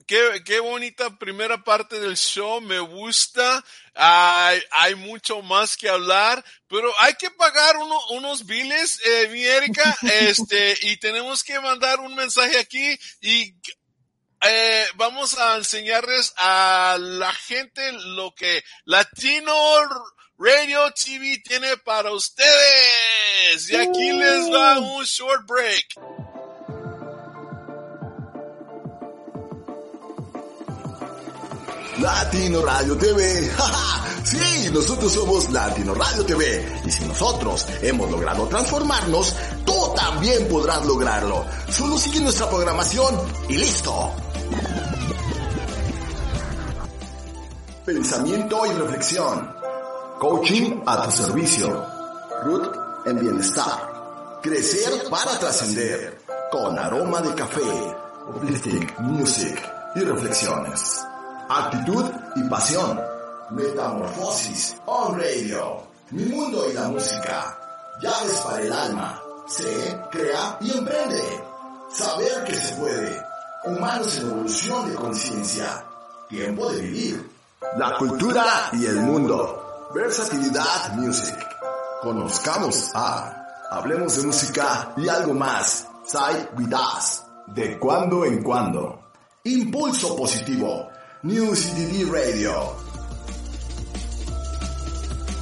qué, qué bonita primera parte del show, me gusta. Hay, hay mucho más que hablar, pero hay que pagar uno- unos biles, eh, mi Erika, este, y tenemos que mandar un mensaje aquí y eh, vamos a enseñarles a la gente lo que Latino Radio TV tiene para ustedes. Y aquí les va un short break. Latino Radio TV. ¡Ja, ja! Sí, nosotros somos Latino Radio TV. Y si nosotros hemos logrado transformarnos, tú también podrás lograrlo. Solo sigue nuestra programación y listo. Pensamiento y reflexión. Coaching a tu servicio. Root en bienestar. Crecer para trascender. Con aroma de café. Uplifting music y reflexiones. Actitud y pasión. Metamorfosis on radio. Mi mundo y la música. Llaves para el alma. Sé, crea y emprende. Saber que se puede. Humanos en evolución de conciencia. Tiempo de vivir. La cultura y el mundo. Versatilidad Music. Conozcamos a. Hablemos de música y algo más. Sai with us. De cuando en cuando. Impulso positivo. New CDD Radio.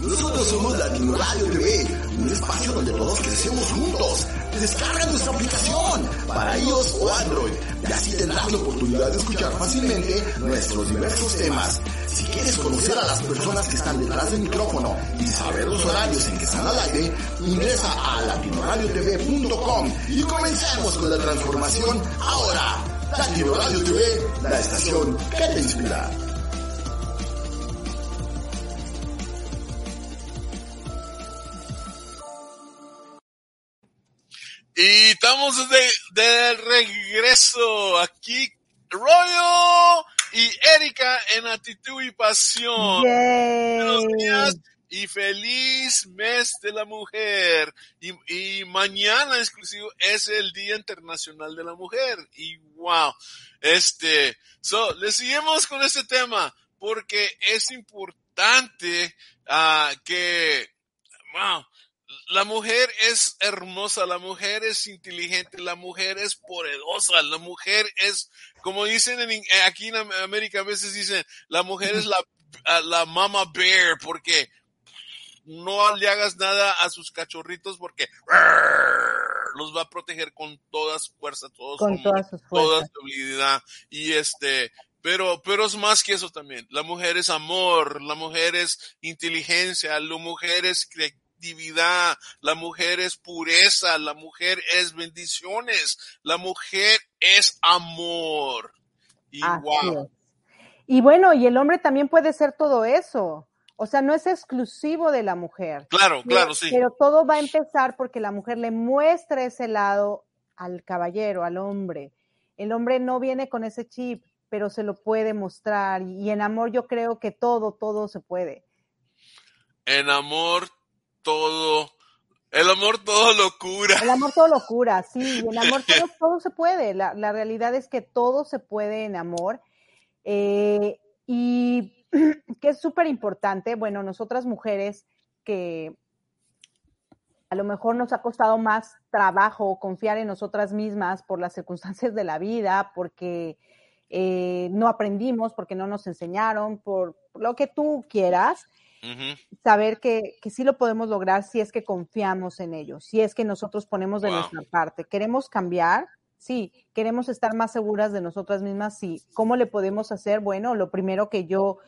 Nosotros somos Latino Radio TV, un espacio donde todos crecemos juntos. Descarga nuestra aplicación para iOS o Android y así tendrás la oportunidad de escuchar fácilmente nuestros diversos temas. Si quieres conocer a las personas que están detrás del micrófono y saber los horarios en que están al aire, ingresa a latinoradiotv.com y comencemos con la transformación ahora. Latino Radio TV, la estación que te inspira. Y estamos de, de regreso aquí, Royo y Erika en Actitud y Pasión. Buenos días y feliz mes de la mujer. Y, y mañana exclusivo es el Día Internacional de la Mujer. Y wow, este, so, le seguimos con este tema porque es importante ah, que, wow, la mujer es hermosa, la mujer es inteligente, la mujer es poderosa, la mujer es, como dicen en, in- aquí en Am- América, a veces dicen, la mujer es la, la mama bear, porque no le hagas nada a sus cachorritos porque los va a proteger con toda su fuerza, todo su Con amor, todas sus toda fuerzas. su habilidad. Y este, pero, pero es más que eso también. La mujer es amor, la mujer es inteligencia, la mujer es la mujer es pureza, la mujer es bendiciones, la mujer es amor. Y Así wow. es. Y bueno, y el hombre también puede ser todo eso. O sea, no es exclusivo de la mujer. Claro, claro, sí. Pero todo va a empezar porque la mujer le muestra ese lado al caballero, al hombre. El hombre no viene con ese chip, pero se lo puede mostrar. Y en amor yo creo que todo, todo se puede. En amor todo, el amor todo lo cura. El amor todo lo cura, sí. En amor todo, todo se puede. La, la, realidad es que todo se puede en amor. Eh, y que es súper importante, bueno, nosotras mujeres que a lo mejor nos ha costado más trabajo confiar en nosotras mismas por las circunstancias de la vida, porque eh, no aprendimos, porque no nos enseñaron, por lo que tú quieras, uh -huh. saber que, que, sí lo podemos lograr si es que confiamos en ellos, si es que nosotros ponemos de wow. nuestra parte. Queremos cambiar, sí, queremos estar más seguras de nosotras mismas, sí. ¿Cómo le podemos hacer? Bueno, lo primero que yo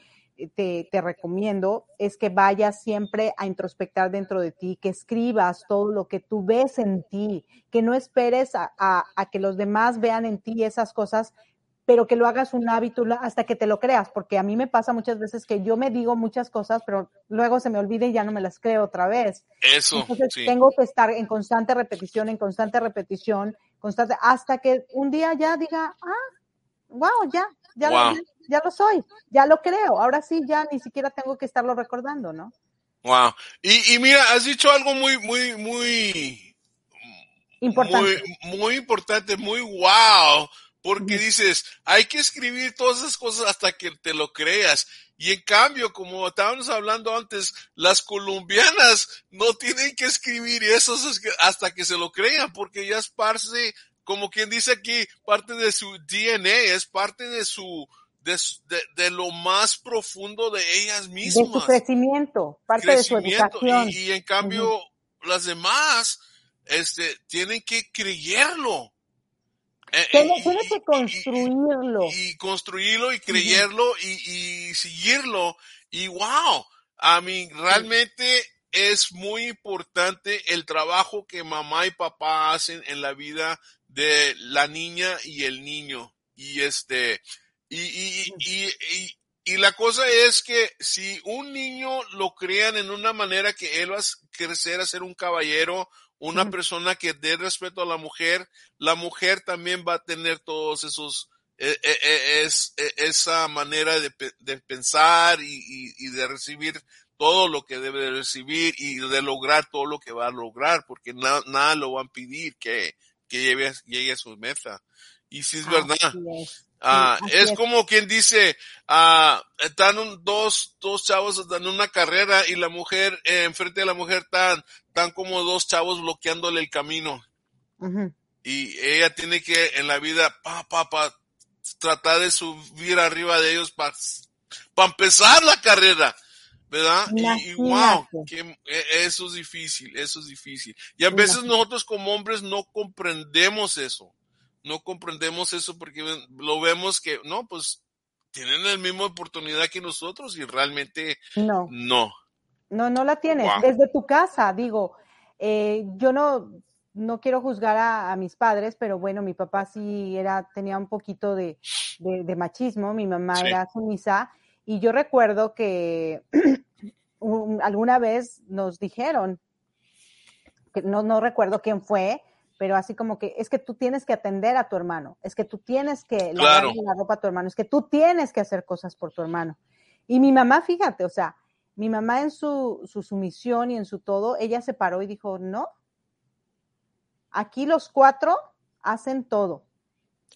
te, te, recomiendo es que vayas siempre a introspectar dentro de ti, que escribas todo lo que tú ves en ti, que no esperes a, a, a, que los demás vean en ti esas cosas, pero que lo hagas un hábito hasta que te lo creas, porque a mí me pasa muchas veces que yo me digo muchas cosas, pero luego se me olvida y ya no me las creo otra vez. Eso. Entonces sí. tengo que estar en constante repetición, en constante repetición, constante, hasta que un día ya diga, ah, wow, ya, ya, wow. Lo, ya lo soy, ya lo creo. Ahora sí, ya ni siquiera tengo que estarlo recordando, ¿no? Wow. Y, y mira, has dicho algo muy, muy, muy importante. Muy, muy importante, muy wow. Porque dices, hay que escribir todas esas cosas hasta que te lo creas. Y en cambio, como estábamos hablando antes, las colombianas no tienen que escribir eso hasta que se lo crean, porque ya es parte, como quien dice aquí, parte de su DNA, es parte de su, de, de, de, lo más profundo de ellas mismas. De su crecimiento, parte crecimiento. de su educación. Y, y en cambio, uh -huh. las demás, este, tienen que creerlo. Eh, tienes, tienes que construirlo. Y, y, construirlo y creerlo uh -huh. y, y, seguirlo. Y wow, a mí realmente es muy importante el trabajo que mamá y papá hacen en la vida de la niña y el niño. Y este, y, y, y, y, la cosa es que si un niño lo crean en una manera que él va a crecer a ser un caballero, una persona que dé respeto a la mujer, la mujer también va a tener todos esos, eh, eh, es, esa manera de, de pensar y, y, y, de recibir todo lo que debe de recibir y de lograr todo lo que va a lograr, porque na, nada lo van a pedir que, que llegue, llegue a su meta. Y si es verdad. Es. Ah, es, es. como quien dice, ah, están un- dos, dos chavos en una carrera y la mujer, eh, enfrente de la mujer están, están como dos chavos bloqueándole el camino. Y ella tiene que en la vida, pa, pa, pa, tratar de subir arriba de ellos para empezar la carrera. ¿Verdad? Y, y wow, que eso es difícil, eso es difícil. Y a veces nosotros como hombres no comprendemos eso. No comprendemos eso porque lo vemos que, no, pues tienen la misma oportunidad que nosotros y realmente No. no. No, no la tienes. Wow. Desde tu casa, digo, eh, yo no, no quiero juzgar a, a mis padres, pero bueno, mi papá sí era, tenía un poquito de, de- de machismo, mi mamá Sí. era sumisa, y yo recuerdo que un- alguna vez nos dijeron, que no, no recuerdo quién fue, pero así como que es que tú tienes que atender a tu hermano, es que tú tienes que Claro. lavarle la ropa a tu hermano, es que tú tienes que hacer cosas por tu hermano. Y mi mamá, fíjate, o sea, mi mamá en su, su sumisión y en su todo, ella se paró y dijo, no, aquí los cuatro hacen todo.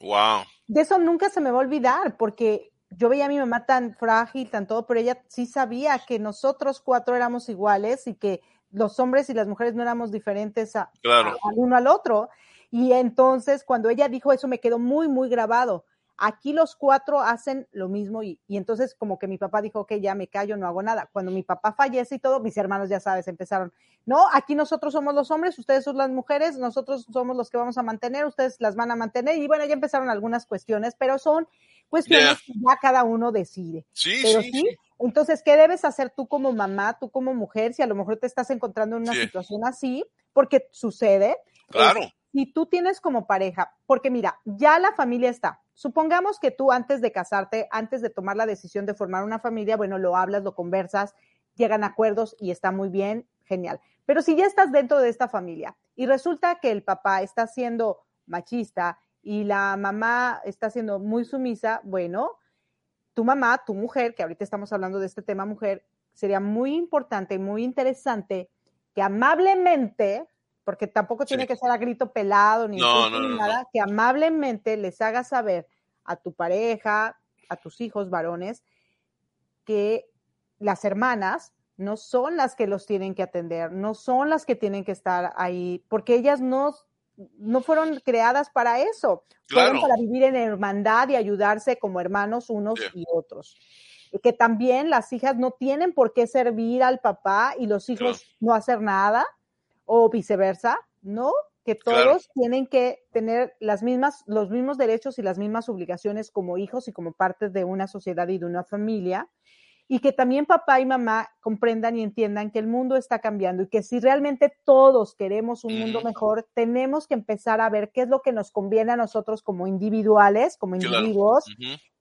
Wow. De eso nunca se me va a olvidar, porque yo veía a mi mamá tan frágil, tan todo, pero ella sí sabía que nosotros cuatro éramos iguales y que los hombres y las mujeres no éramos diferentes a, Claro. a- al uno al otro. Y entonces, cuando ella dijo eso, me quedó muy, muy grabado. Aquí los cuatro hacen lo mismo y, y entonces como que mi papá dijo, ok, ya me callo, no hago nada. Cuando mi papá fallece y todo, mis hermanos ya sabes, empezaron, no, aquí nosotros somos los hombres, ustedes son las mujeres, nosotros somos los que vamos a mantener, ustedes las van a mantener y bueno, ya empezaron algunas cuestiones, pero son cuestiones que ya cada uno decide. Sí, Pero sí, sí, sí. Entonces, ¿qué debes hacer tú como mamá, tú como mujer, si a lo mejor te estás encontrando en una Sí. situación así? Porque sucede. Claro. es, si tú tienes como pareja, porque mira, ya la familia está. Supongamos que tú antes de casarte, antes de tomar la decisión de formar una familia, bueno, lo hablas, lo conversas, llegan a acuerdos y está muy bien, genial. Pero si ya estás dentro de esta familia y resulta que el papá está siendo machista y la mamá está siendo muy sumisa, bueno, tu mamá, tu mujer, que ahorita estamos hablando de este tema mujer, sería muy importante y muy interesante que amablemente, porque tampoco tiene que ser a grito pelado ni, nada, que amablemente les haga saber a tu pareja, a tus hijos varones, que las hermanas no son las que los tienen que atender, no son las que tienen que estar ahí, porque ellas no, no fueron creadas para eso, fueron para vivir en hermandad y ayudarse como hermanos unos y otros. Y que también las hijas no tienen por qué servir al papá y los hijos no hacer nada, o viceversa, ¿no? Que todos tienen que tener las mismas, los mismos derechos y las mismas obligaciones como hijos y como parte de una sociedad y de una familia y que también papá y mamá comprendan y entiendan que el mundo está cambiando y que si realmente todos queremos un mundo mejor, tenemos que empezar a ver qué es lo que nos conviene a nosotros como individuales, como individuos,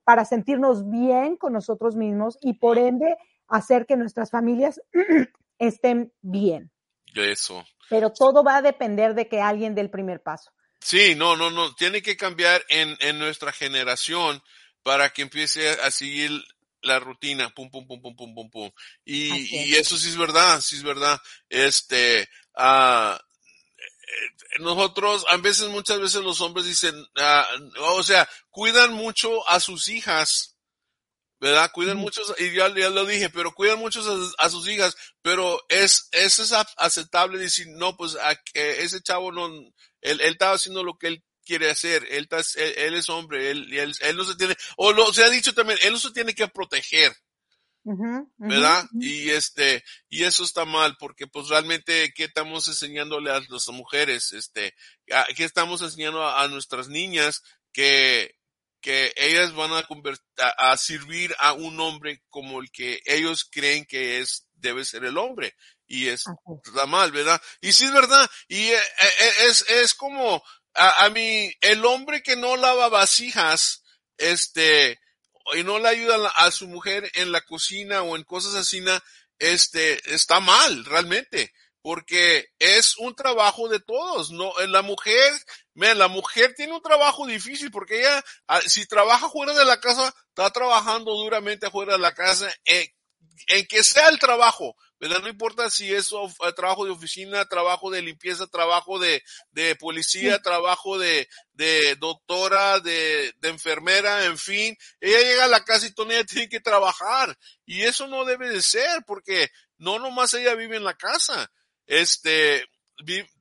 para sentirnos bien con nosotros mismos y por ende hacer que nuestras familias estén bien. Eso. Pero todo va a depender de que alguien dé el primer paso. Sí, no, no, no, tiene que cambiar en, en nuestra generación para que empiece a seguir la rutina, pum, pum, pum, pum, pum, pum, pum. Y, y eso sí es verdad, sí es verdad. Este, ah, eh, nosotros, a veces, muchas veces los hombres dicen, ah, o sea, cuidan mucho a sus hijas, ¿verdad? Cuidan mucho, y ya, ya, lo dije, pero cuidan mucho a, sus hijas, pero es, es, es aceptable decir, no, pues a, ese chavo no, él, él estaba haciendo lo que él quiere hacer, él, él, es hombre, él, él, no se tiene, o lo, se ha dicho también, él no se tiene que proteger. ¿Verdad? Y este, y eso está mal, porque pues realmente, ¿qué estamos enseñándole a las mujeres? Este, ¿qué estamos enseñando a, nuestras niñas? Que, que ellas van a, a, a, servir a un hombre como el que ellos creen que es, debe ser el hombre. Y es, está mal, ¿verdad? Y sí es verdad. Y eh, eh, es, es como, a, a mí, el hombre que no lava vasijas, este, y no le ayuda a su mujer en la cocina o en cosas así, este, está mal, realmente, porque es un trabajo de todos, no, la mujer, la mujer tiene un trabajo difícil porque ella, si trabaja fuera de la casa, está trabajando duramente fuera de la casa, eh, en que sea el trabajo, ¿verdad? No importa si es eh, trabajo de oficina, trabajo de limpieza, trabajo de, de policía, trabajo de, de doctora, de, de, enfermera, en fin. Ella llega a la casa y todavía tiene que trabajar. Y eso no debe de ser, porque no nomás ella vive en la casa. Este,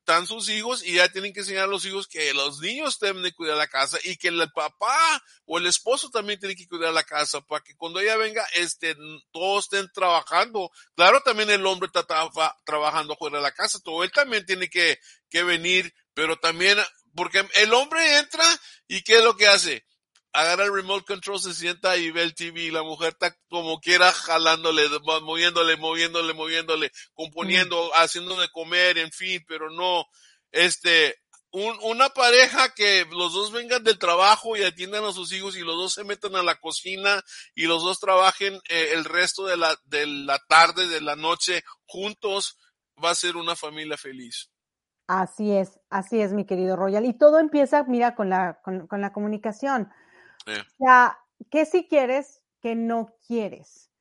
están sus hijos y ya tienen que enseñar a los hijos que los niños deben de cuidar la casa y que el papá o el esposo también tiene que cuidar la casa para que cuando ella venga, este, todos estén trabajando. Claro, también el hombre está trabajando fuera de la casa, todo él también tiene que, que venir, pero también, porque el hombre entra y ¿qué es lo que hace? Agarra el remote control, se sienta y ve el TV y la mujer está como quiera jalándole, moviéndole, moviéndole, moviéndole, componiendo, haciendo de comer, en fin, pero no, este, un, una pareja que los dos vengan del trabajo y atiendan a sus hijos y los dos se metan a la cocina y los dos trabajen eh, el resto de la, de la tarde, de la noche juntos, va a ser una familia feliz. Así es, así es, mi querido Royal. Y todo empieza, mira, con la, con, con la comunicación. O sea, ¿qué si quieres, qué no quieres?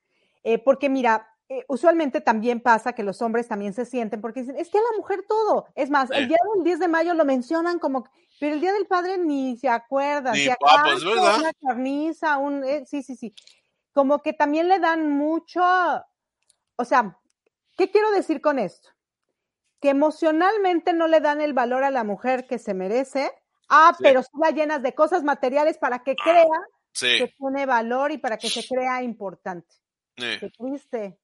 Eh, porque mira, eh, usualmente también pasa que los hombres también se sienten porque dicen, es que a la mujer todo. Es más, el día del 10 de mayo lo mencionan como, pero el día del padre ni se acuerda. Ni papas, ¿verdad? Una carniza, un, eh, sí, sí, sí. Como que también le dan mucho, o sea, ¿qué quiero decir con esto? Que emocionalmente no le dan el valor a la mujer que se merece Ah, pero sí la llenas de cosas materiales para que ah, crea que tiene valor y para que se crea importante. Qué triste.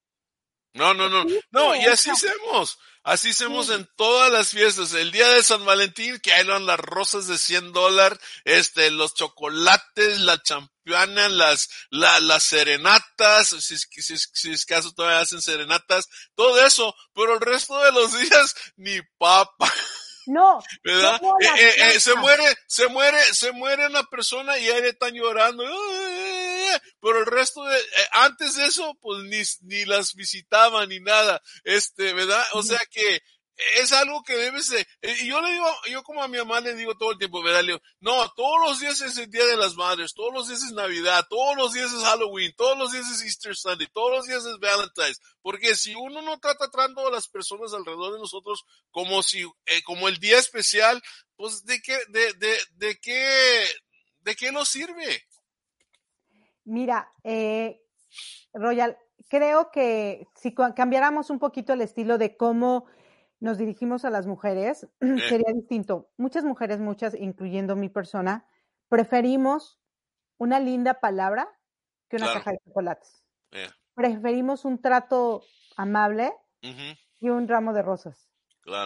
No, no, no. No, y así hacemos. Así hacemos en todas las fiestas. El día de San Valentín, que hay las rosas de 100 dólares, este, los chocolates, la champana, las, la, las serenatas, si, si, si es caso todavía hacen serenatas, todo eso. Pero el resto de los días, ni papa. No. ¿Verdad? Eh, eh, eh, se muere, se muere, se muere una persona y ahí están llorando. pero el resto de, eh, antes de eso, pues ni, ni las visitaban ni nada, este, ¿verdad? O sea que es algo que debes de, eh, y yo le digo, yo como a mi mamá le digo todo el tiempo, ¿verdad? Le no, todos los días es el Día de las Madres, todos los días es Navidad, todos los días es Halloween, todos los días es Easter Sunday, todos los días es Valentine's, porque si uno no trata tratando a las personas alrededor de nosotros como si, eh, como el día especial, pues de qué, de, de, de qué, de qué nos sirve. Mira, eh, Royal, creo que si cambiáramos un poquito el estilo de cómo nos dirigimos a las mujeres, sería distinto. Muchas mujeres, muchas, incluyendo mi persona, preferimos una linda palabra que una caja de chocolates. Preferimos un trato amable y un ramo de rosas.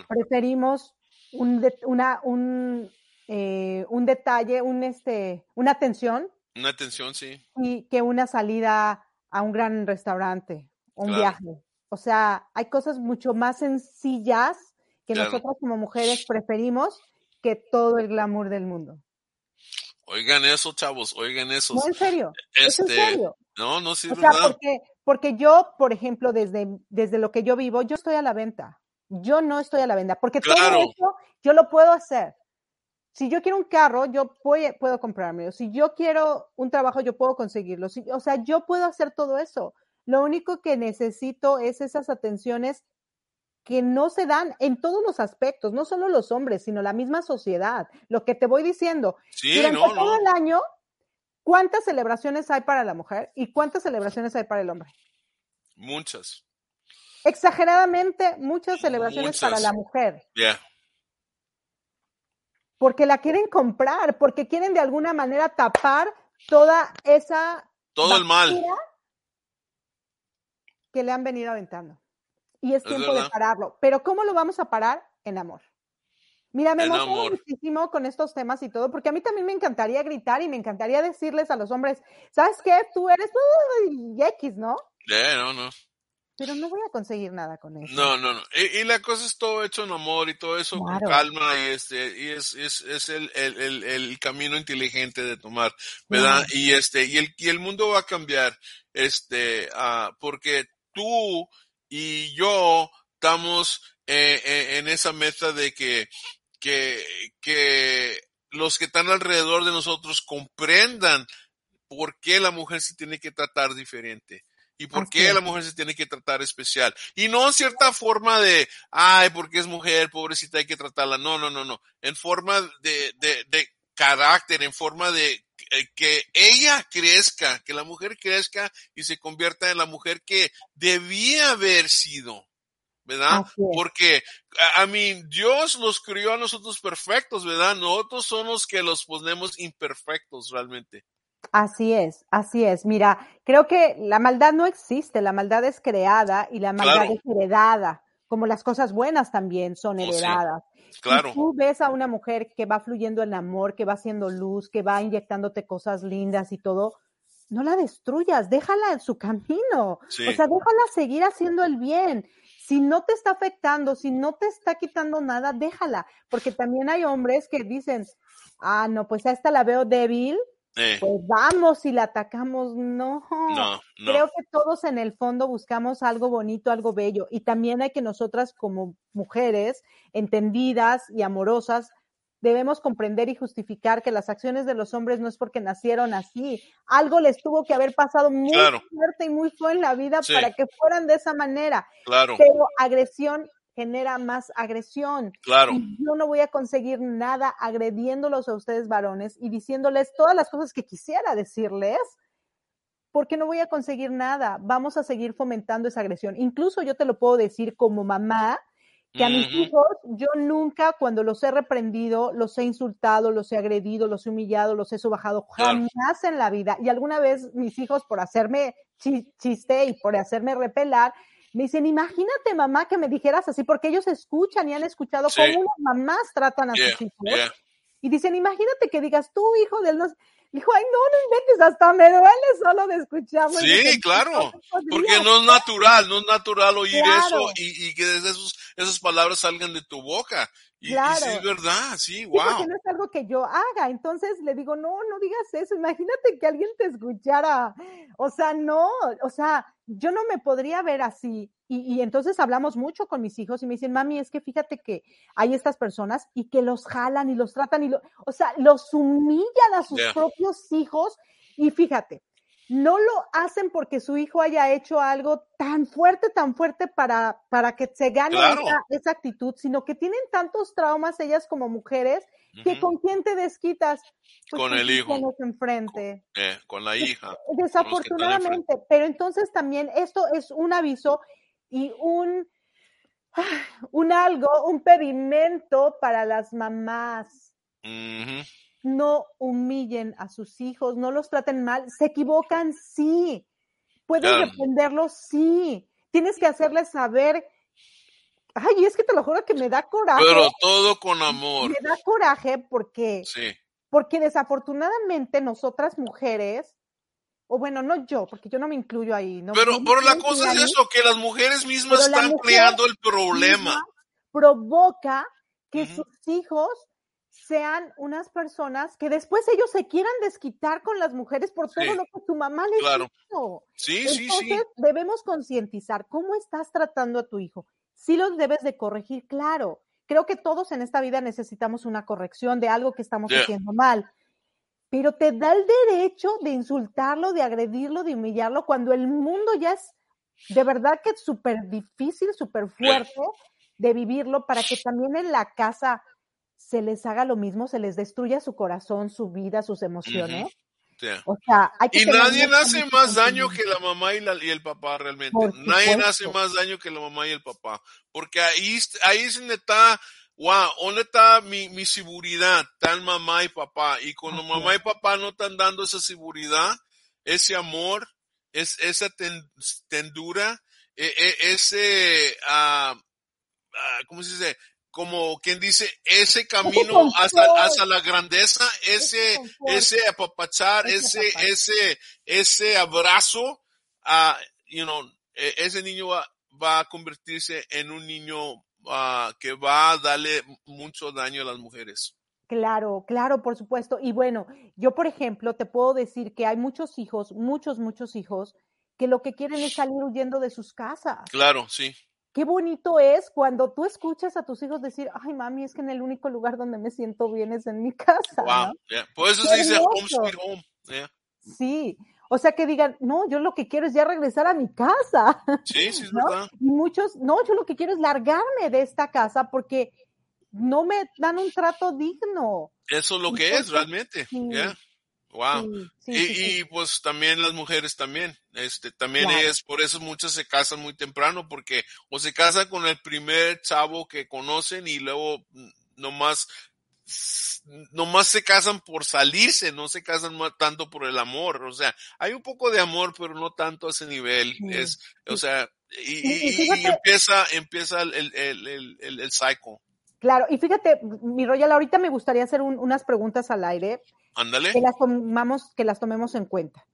Preferimos un, una, un, eh, un detalle, un, este, una atención. Una atención, sí. Y que una salida a un gran restaurante, un viaje. O sea, hay cosas mucho más sencillas que nosotros como mujeres preferimos que todo el glamour del mundo. Oigan eso, chavos, oigan eso. No, en serio. Este, en serio. No, no sirve o sea, Porque, porque yo, por ejemplo, desde, desde lo que yo vivo, yo estoy a la venta. Yo no estoy a la venta, porque todo eso yo lo puedo hacer. Si yo quiero un carro, yo puedo, comprarme. Si yo quiero un trabajo, yo puedo conseguirlo. o sea, yo puedo hacer todo eso. Lo único que necesito es esas atenciones que no se dan en todos los aspectos, no solo los hombres, sino la misma sociedad. Lo que te voy diciendo, durante todo el año, ¿cuántas celebraciones hay para la mujer y cuántas celebraciones hay para el hombre? Muchas. Exageradamente muchas celebraciones para la mujer. Porque la quieren comprar, porque quieren de alguna manera tapar toda esa... Todo el mal que le han venido aventando. Y es, tiempo de pararlo. Pero ¿cómo lo vamos a parar? En amor. Mira, me emociono muchísimo con estos temas y todo, porque a mí también me encantaría gritar y me encantaría decirles a los hombres, ¿sabes qué? Tú eres y X, ¿no? no, no. Pero no voy a conseguir nada con eso. No, no, no. Y, la cosa es todo hecho en amor y todo eso con calma y este, y es, es, es el, el, el, camino inteligente de tomar, ¿verdad? Y este, y el, y el mundo va a cambiar, este, uh, porque tú y yo estamos eh, eh, en esa meta de que, que, que los que están alrededor de nosotros comprendan por qué la mujer se tiene que tratar diferente y por qué la mujer se tiene que tratar especial. Y no en cierta forma de, ay, porque es mujer, pobrecita, hay que tratarla. No, no, no, no. En forma de, de, de carácter, en forma de que ella crezca, que la mujer crezca y se convierta en la mujer que debía haber sido. ¿verdad? Porque, a mí, Dios los crió a nosotros perfectos, ¿verdad? Nosotros somos los que los ponemos imperfectos realmente. Así es, así es. Mira, creo que la maldad no existe, la maldad es creada y la maldad es heredada, como las cosas buenas también son oh, heredadas. Claro. tú ves a una mujer que va fluyendo en amor, que va haciendo luz, que va inyectándote cosas lindas y todo, no la destruyas, déjala en su camino. O sea, déjala seguir haciendo el bien. Si no te está afectando, si no te está quitando nada, déjala. Porque también hay hombres que dicen, ah, no, pues a esta la veo débil, pues vamos y la atacamos. No. no, no. Creo que todos en el fondo buscamos algo bonito, algo bello. Y también hay que nosotras como mujeres entendidas y amorosas debemos comprender y justificar que las acciones de los hombres no es porque nacieron así. Algo les tuvo que haber pasado muy fuerte y muy feo en la vida para que fueran de esa manera. Claro. Pero agresión genera más agresión. Claro. Y yo no voy a conseguir nada agrediéndolos a ustedes varones y diciéndoles todas las cosas que quisiera decirles, porque no voy a conseguir nada. Vamos a seguir fomentando esa agresión. Incluso yo te lo puedo decir como mamá, que a mis hijos yo nunca cuando los he reprendido, los he insultado, los he agredido, los he humillado, los he subajado, jamás en la vida. Y alguna vez mis hijos por hacerme chiste y por hacerme repelar, me dicen, imagínate mamá que me dijeras así, porque ellos escuchan y han escuchado cómo las mamás tratan a sus hijos. Y dicen, imagínate que digas, tú, hijo del... No... Dijo, ay, no, no inventes, hasta me duele solo de escucharlo. Sí, claro, porque no es natural, no es natural oír eso y, y que esos, esas palabras salgan de tu boca. Y, claro. sí, es verdad, sí, wow. porque no es algo que yo haga. Entonces le digo, no, no digas eso. Imagínate que alguien te escuchara. O sea, no, o sea, yo no me podría ver así. Y, y, entonces hablamos mucho con mis hijos y me dicen, mami, es que fíjate que hay estas personas y que los jalan y los tratan y lo, o sea, los humillan a sus Yeah. propios hijos. Y fíjate, no lo hacen porque su hijo haya hecho algo tan fuerte, tan fuerte para, para que se gane Claro. esa, esa actitud, sino que tienen tantos traumas ellas como mujeres que con quién te desquitas. Pues Con el hijo. enfrente. Eh, con la hija. Desafortunadamente, pero entonces también esto es un aviso y un, ah, un algo, un pedimento para las mamás. No humillen a sus hijos, no los traten mal. Se equivocan, sí. Puedes Claro. reprenderlos, sí. Tienes que hacerles saber. Ay, es que te lo juro que me da coraje. Pero todo con amor. Me da coraje porque Sí. porque desafortunadamente nosotras mujeres, o bueno, no yo, porque yo no me incluyo ahí. No, Pero, no pero la cosa es eso, que las mujeres mismas Pero están mujer creando el problema. Provoca que sus hijos sean unas personas que después ellos se quieran desquitar con las mujeres por todo Sí. lo que tu mamá les Claro. hizo. Sí, sí, Entonces sí. debemos concientizar cómo estás tratando a tu hijo. Sí los debes de corregir, claro. Creo que todos en esta vida necesitamos una corrección de algo que estamos Yeah. haciendo mal. Pero te da el derecho de insultarlo, de agredirlo, de humillarlo, cuando el mundo ya es de verdad que es súper difícil, súper fuerte de vivirlo para que también en la casa se les haga lo mismo, se les destruya su corazón, su vida, sus emociones. O sea, hay que Y nadie hace más daño que la mamá y, la- y el papá realmente. Nadie hace más daño que la mamá y el papá. Porque ahí, ahí es donde está, wow, ¿dónde está mi, mi seguridad? Están mamá y papá. Y cuando Así mamá y papá no están dando esa seguridad, ese amor, es, esa ten- tendura, e- e- ese, ah, ¿cómo se dice? Como quien dice, ese camino hacia, hacia la grandeza, ese, ese apapachar, Ese ese, ese, abrazo, ah, you know, e- ese niño va, va a convertirse en un niño ah, que va a darle mucho daño a las mujeres. Claro, claro, por supuesto. Y bueno, yo, por ejemplo, te puedo decir que hay muchos hijos, muchos, muchos hijos, que lo que quieren es salir huyendo de sus casas. Claro, sí. Qué bonito es cuando tú escuchas a tus hijos decir, ay, mami, es que en el único lugar donde me siento bien es en mi casa. Wow. ¿no? yeah. Por eso Qué se dice home sweet home. yeah. Sí. O sea, que digan, no, yo lo que quiero es ya regresar a mi casa. Sí, sí, es ¿no? verdad. Y muchos, no, yo lo que quiero es largarme de esta casa porque no me dan un trato digno. Eso es lo que es realmente. sí. yeah. Wow. Sí, sí, y, sí, sí. y, pues también las mujeres también, este, también ellas, por eso muchas se casan muy temprano, porque o se casan con el primer chavo que conocen y luego mm, nomás, nomás se casan por salirse, no se casan ma- tanto por el amor, o sea, hay un poco de amor, pero no tanto a ese nivel, es, o sea, y, empieza, empieza el, el, el, el, el, el cycle. Claro, y fíjate, mi Royal, ahorita me gustaría hacer un- unas preguntas al aire Ándale. que las tomamos, que las tomemos en cuenta.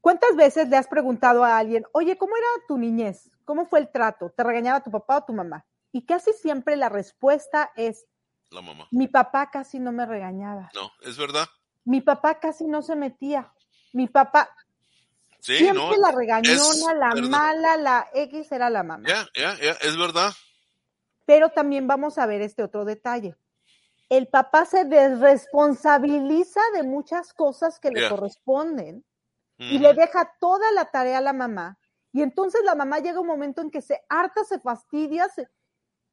¿Cuántas veces le has preguntado a alguien, oye, ¿cómo era tu niñez? ¿Cómo fue el trato? ¿Te regañaba tu papá o tu mamá? Y casi siempre la respuesta es, La mamá. mi papá casi no me regañaba, No, es verdad. mi papá casi no se metía, mi papá Sí, siempre no. la regañona, la verdad. mala, la X era la mamá. Ya, ya, ya, es verdad. Pero también vamos a ver este otro detalle. El papá se desresponsabiliza de muchas cosas que le Yeah. corresponden y le deja toda la tarea a la mamá. Y entonces la mamá llega un momento en que se harta, se fastidia se-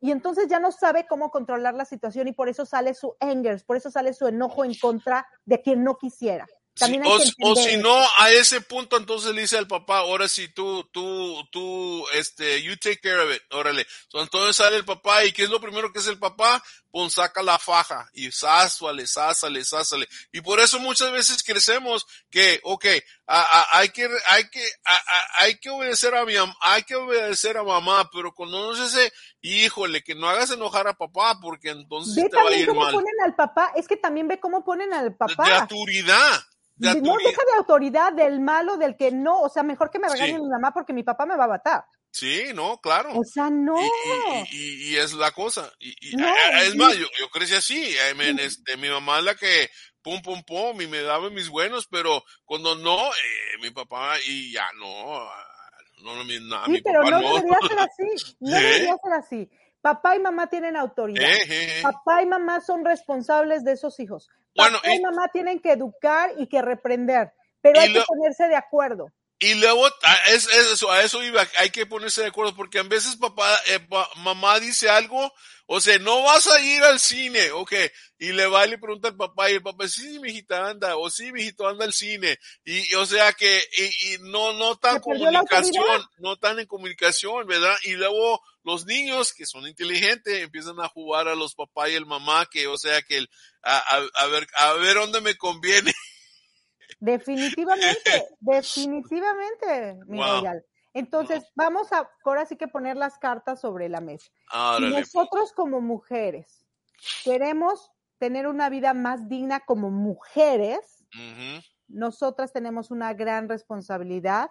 y entonces ya no sabe cómo controlar la situación y por eso sale su anger, por eso sale su enojo en contra de quien no quisiera. Sí, o, si- o no, a ese punto entonces le dice al papá, ahora sí, tú, tú, tú, este, you take care of it, órale. Entonces sale el papá y ¿qué es lo primero que hace el papá? Pues saca la faja y sásale, sásale, sásale. Y por eso muchas veces crecemos que, ok, a- a- hay que, hay que, a- hay que obedecer a mi, hay que obedecer a mamá, pero cuando no se híjole, que no hagas enojar a papá porque entonces Ve te va a también ir cómo mal. ponen al papá, es que también ve cómo ponen al papá. de autoridad. De De- no autoridad. deja de autoridad, del malo, del que no, o sea, mejor que me Sí. regañe mi mamá porque mi papá me va a matar. Sí, no, claro. O sea, no. Y, y- y- y es la cosa. No, es más, yo, yo crecí así. I mean, este, mi mamá es la que pum, pum, pum, y me daba mis buenos, pero cuando no, eh, mi papá y ya no. No, no, mi, no, Sí, mi pero papá no no. debería ser así. No ¿Eh? debería ser así. Papá y mamá tienen autoridad. Eh. Papá y mamá son responsables de esos hijos. Papá y, y- mamá tienen que educar y que reprender, pero hay que ponerse de acuerdo. Y luego, a, es, es eso, a eso iba, hay que ponerse de acuerdo, porque a veces papá, eh, pa- mamá dice algo, o sea, no vas a ir al cine, ok, y le va y le pregunta al papá, y el papá, sí, mijita, anda, o sí, mijito, anda al cine, y, y, o sea que, y, y no, no tan comunicación, no tan en comunicación, ¿verdad? Y luego los niños, que son inteligentes, empiezan a jugar a los papás y el mamá, que, o sea, que, el- a, a, a ver, a ver dónde me conviene. Definitivamente, definitivamente, mi Wow. Royal. Entonces, vamos a ahora sí que poner las cartas sobre la mesa. Si pues. nosotros como mujeres queremos tener una vida más digna como mujeres, nosotras tenemos una gran responsabilidad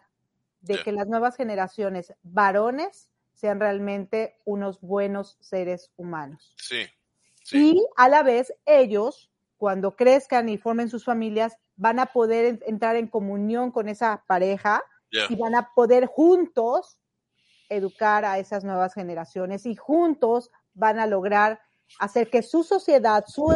de que las nuevas generaciones varones sean realmente unos buenos seres humanos. Sí, sí, Y a la vez ellos, cuando crezcan y formen sus familias, van a poder en- entrar en comunión con esa pareja y van a poder juntos educar a esas nuevas generaciones y juntos van a lograr hacer que su sociedad, su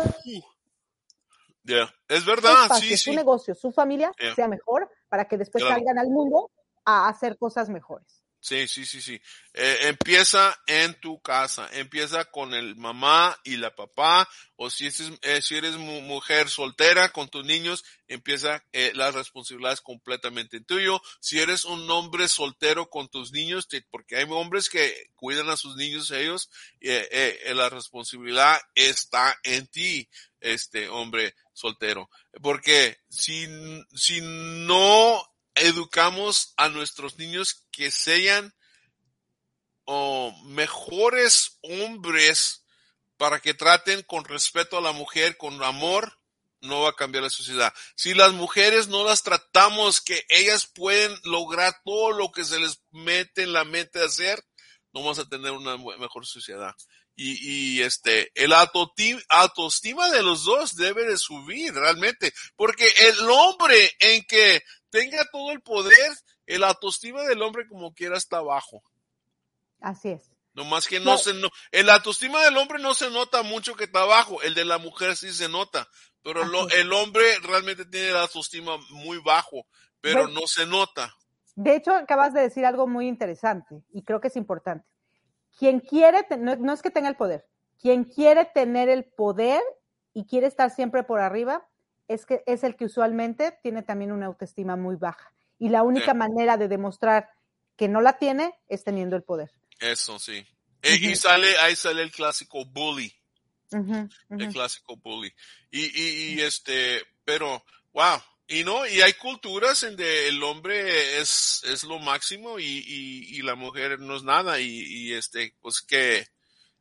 Ya, es verdad, espacio, sí, su sí. negocio, su familia Yeah. sea mejor para que después Claro. salgan al mundo a hacer cosas mejores. Sí, sí, sí, sí. Eh, empieza en tu casa, empieza con el mamá y la papá, o si, eh, si eres mu- mujer soltera con tus niños, empieza eh, las responsabilidades completamente en tuyo. Si eres un hombre soltero con tus niños, porque hay hombres que cuidan a sus niños ellos, eh, la responsabilidad está en ti, este hombre soltero. Porque si, si no educamos a nuestros niños que sean mejores hombres para que traten con respeto a la mujer, con amor, no va a cambiar la sociedad. Si las mujeres no las tratamos que ellas pueden lograr todo lo que se les mete en la mente a hacer, no vamos a tener una mejor sociedad. Y, y este, el autoestima de los dos debe de subir realmente, porque el hombre en que tenga todo el poder, el autoestima del hombre como quiera está bajo. Así es. No más que no Claro. se no, el autoestima del hombre no se nota mucho que está bajo, el de la mujer sí se nota, pero lo- el hombre realmente tiene la autoestima muy bajo, pero Bueno. no se nota. De hecho, acabas de decir algo muy interesante y creo que es importante. Quien quiere, no, no es que tenga el poder, quien quiere tener el poder y quiere estar siempre por arriba, es que es el que usualmente tiene también una autoestima muy baja. Y la única Sí. manera de demostrar que no la tiene es teniendo el poder. Eso sí. E- Y sale, ahí sale el clásico bully, el clásico bully. Y, y, y este, pero, wow. Y no, y hay culturas en donde el hombre es, es lo máximo y, y, y la mujer no es nada. Y, y este, pues que,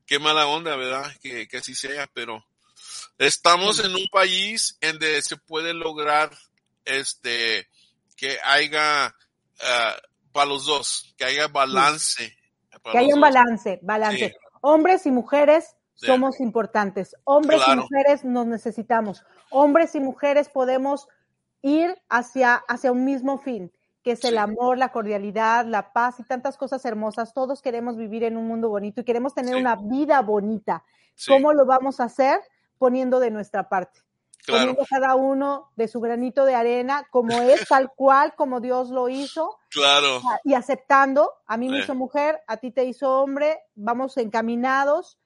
qué mala onda, ¿verdad? Que, que así sea, pero estamos en un país en donde se puede lograr, este, que haya, para los dos, que haya balance. Que haya un balance, balance. Sí. Hombres y mujeres Sí. somos importantes. Hombres y mujeres nos necesitamos. Hombres y mujeres podemos ir hacia, hacia un mismo fin, que es el amor, la cordialidad, la paz y tantas cosas hermosas. Todos queremos vivir en un mundo bonito y queremos tener Sí. una vida bonita. Sí, ¿Cómo lo vamos a hacer? Poniendo de nuestra parte. claro. Poniendo cada uno de su granito de arena, como es, tal cual, como Dios lo hizo Claro. y aceptando, a mí me Sí. hizo mujer, a ti te hizo hombre, vamos encaminados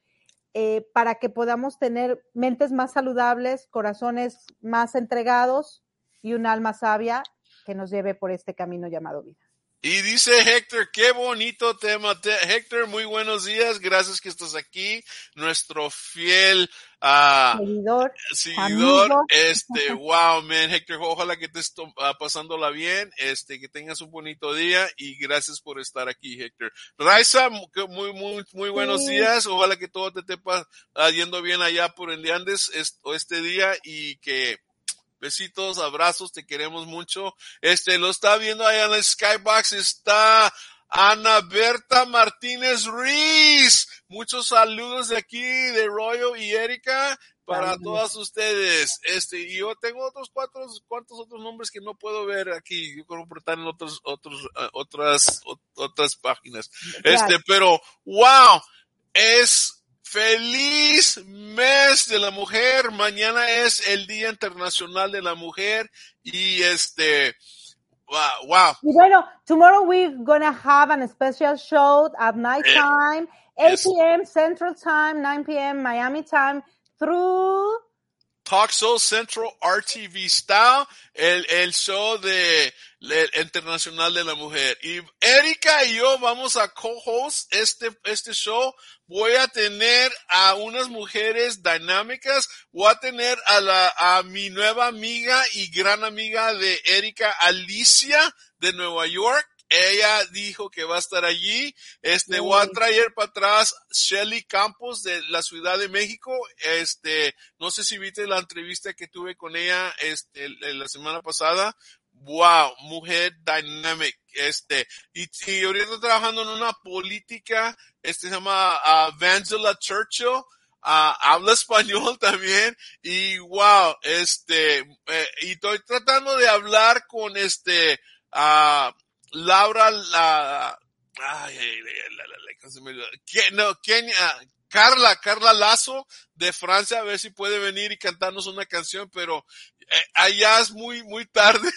eh, para que podamos tener mentes más saludables, corazones más entregados y un alma sabia que nos lleve por este camino llamado vida. Y dice Héctor, qué bonito tema. Te- Héctor, muy buenos días. Gracias que estás aquí. Nuestro fiel ah, Seguidor, seguidor. amigo. Este, wow, man. Héctor, ojalá que estés to- ah, pasándola bien. Este, que tengas un bonito día y gracias por estar aquí, Héctor. Raiza, muy, muy, muy buenos Sí. días. Ojalá que todo te esté pa- ah, yendo bien allá por el Andes est- este día y que Besitos, abrazos, te queremos mucho. Este, lo está viendo allá en el Skybox, está Ana Berta Martínez Ruiz. Muchos saludos de aquí, de Royo y Erika, para todas ustedes. Este, y yo tengo otros cuatro, cuantos otros nombres que no puedo ver aquí. Yo creo que están en otros, otros, uh, otras, otras páginas. Este, pero, wow, es feliz mes de la mujer. Mañana es el Día Internacional de la Mujer y este, Wow, wow. Y bueno, tomorrow we're gonna have a special show at night time, 8 yes. p.m. Central Time, 9 p.m. Miami time, through Talk Show Central RTV Style, el, el show de el Internacional de la Mujer. Y Erika y yo vamos a co-host este, este show. Voy a tener a unas mujeres dinámicas. Voy a tener a la, a mi nueva amiga y gran amiga de Erika, Alicia, de Nueva York ella dijo que va a estar allí. Este, voy a traer para atrás Shelly Campos de la Ciudad de México. Este, no sé si viste la entrevista que tuve con ella, este, la semana pasada. Wow, mujer dynamic, este, y, y ahorita trabajando en una política, este se llama uh, Angela Churchill, uh, habla español también y wow, este, eh, y estoy tratando de hablar con este, uh, Laura, la, ay, la, la, la, no, Kenia, Carla, Carla Lazo de Francia, a ver si puede venir y cantarnos una canción, pero eh, allá es muy, muy tarde.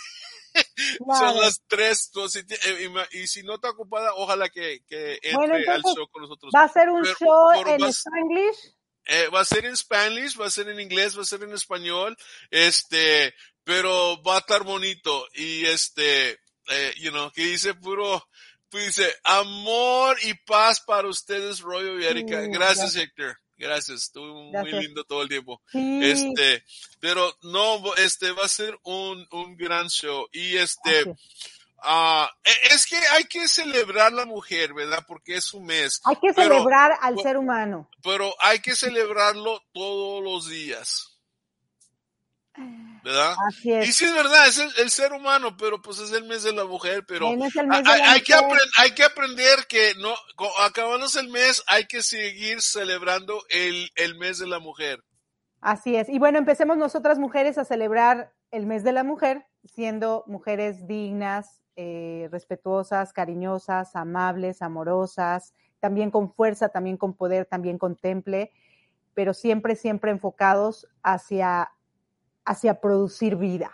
Son las tres, entonces, eh, y, si no está ocupada, ojalá que, que entre bueno, al show con nosotros. ¿Va a ser un pero, show pero en Spanglish? Eh, va a ser en Spanish, va a ser en inglés, va a ser en español, este, pero va a estar bonito y este, eh, you know, que dice puro, pues dice, amor y paz para ustedes, Royo y Erika. Mm, gracias, Héctor. Gracias, estuvo muy lindo todo el tiempo. Este, pero no, este va a ser un, un gran show. Y este, uh, es que hay que celebrar la mujer, ¿verdad? Porque es un mes. Hay que celebrar al ser humano. Pero hay que celebrarlo todos los días. ¿Verdad? Así es. Y sí es verdad, es el, el, ser humano, pero pues es el mes de la mujer, pero hay, hay, que hay, que aprender que no, acabándose el mes, hay que seguir celebrando el, el mes de la mujer. Así es. Y bueno, empecemos nosotras mujeres a celebrar el mes de la mujer, siendo mujeres dignas, eh, respetuosas, cariñosas, amables, amorosas, también con fuerza, también con poder, también con temple, pero siempre, siempre enfocados hacia hacia producir vida,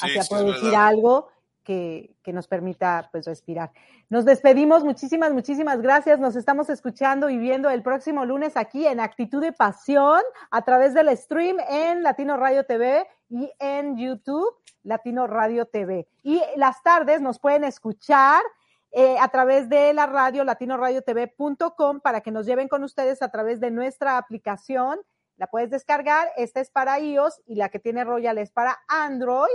hacia producir algo que, que, nos permita pues respirar. Nos despedimos, muchísimas, muchísimas gracias. Nos estamos escuchando y viendo el próximo lunes aquí en Actitud de Pasión a través del stream en Latino Radio TV y en YouTube Latino Radio TV. Y las tardes nos pueden escuchar eh, a través de la radio latinoradiotv.com para que nos lleven con ustedes a través de nuestra aplicación la puedes descargar. Esta es para iOS y la que tiene Royal es para Android.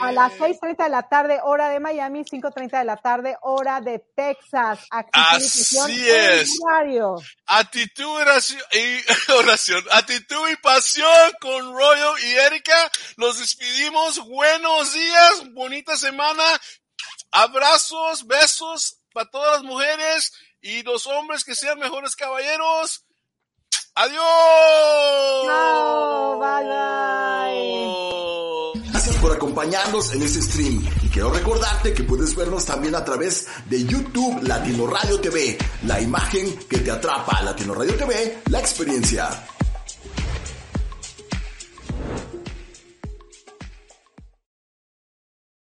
A las 6.30 de la tarde, hora de Miami, 5.30 de la tarde, hora de Texas. Así es. Actitud y oración. Actitud y pasión con Royal y Erika. Los despedimos. Buenos días, bonita semana. Abrazos, besos para todas las mujeres y los hombres que sean mejores caballeros. ¡Adiós! Chao, bye bye. Gracias por acompañarnos en este stream y quiero recordarte que puedes vernos también a través de YouTube Latino Radio TV, la imagen que te atrapa a Latino Radio TV, la experiencia.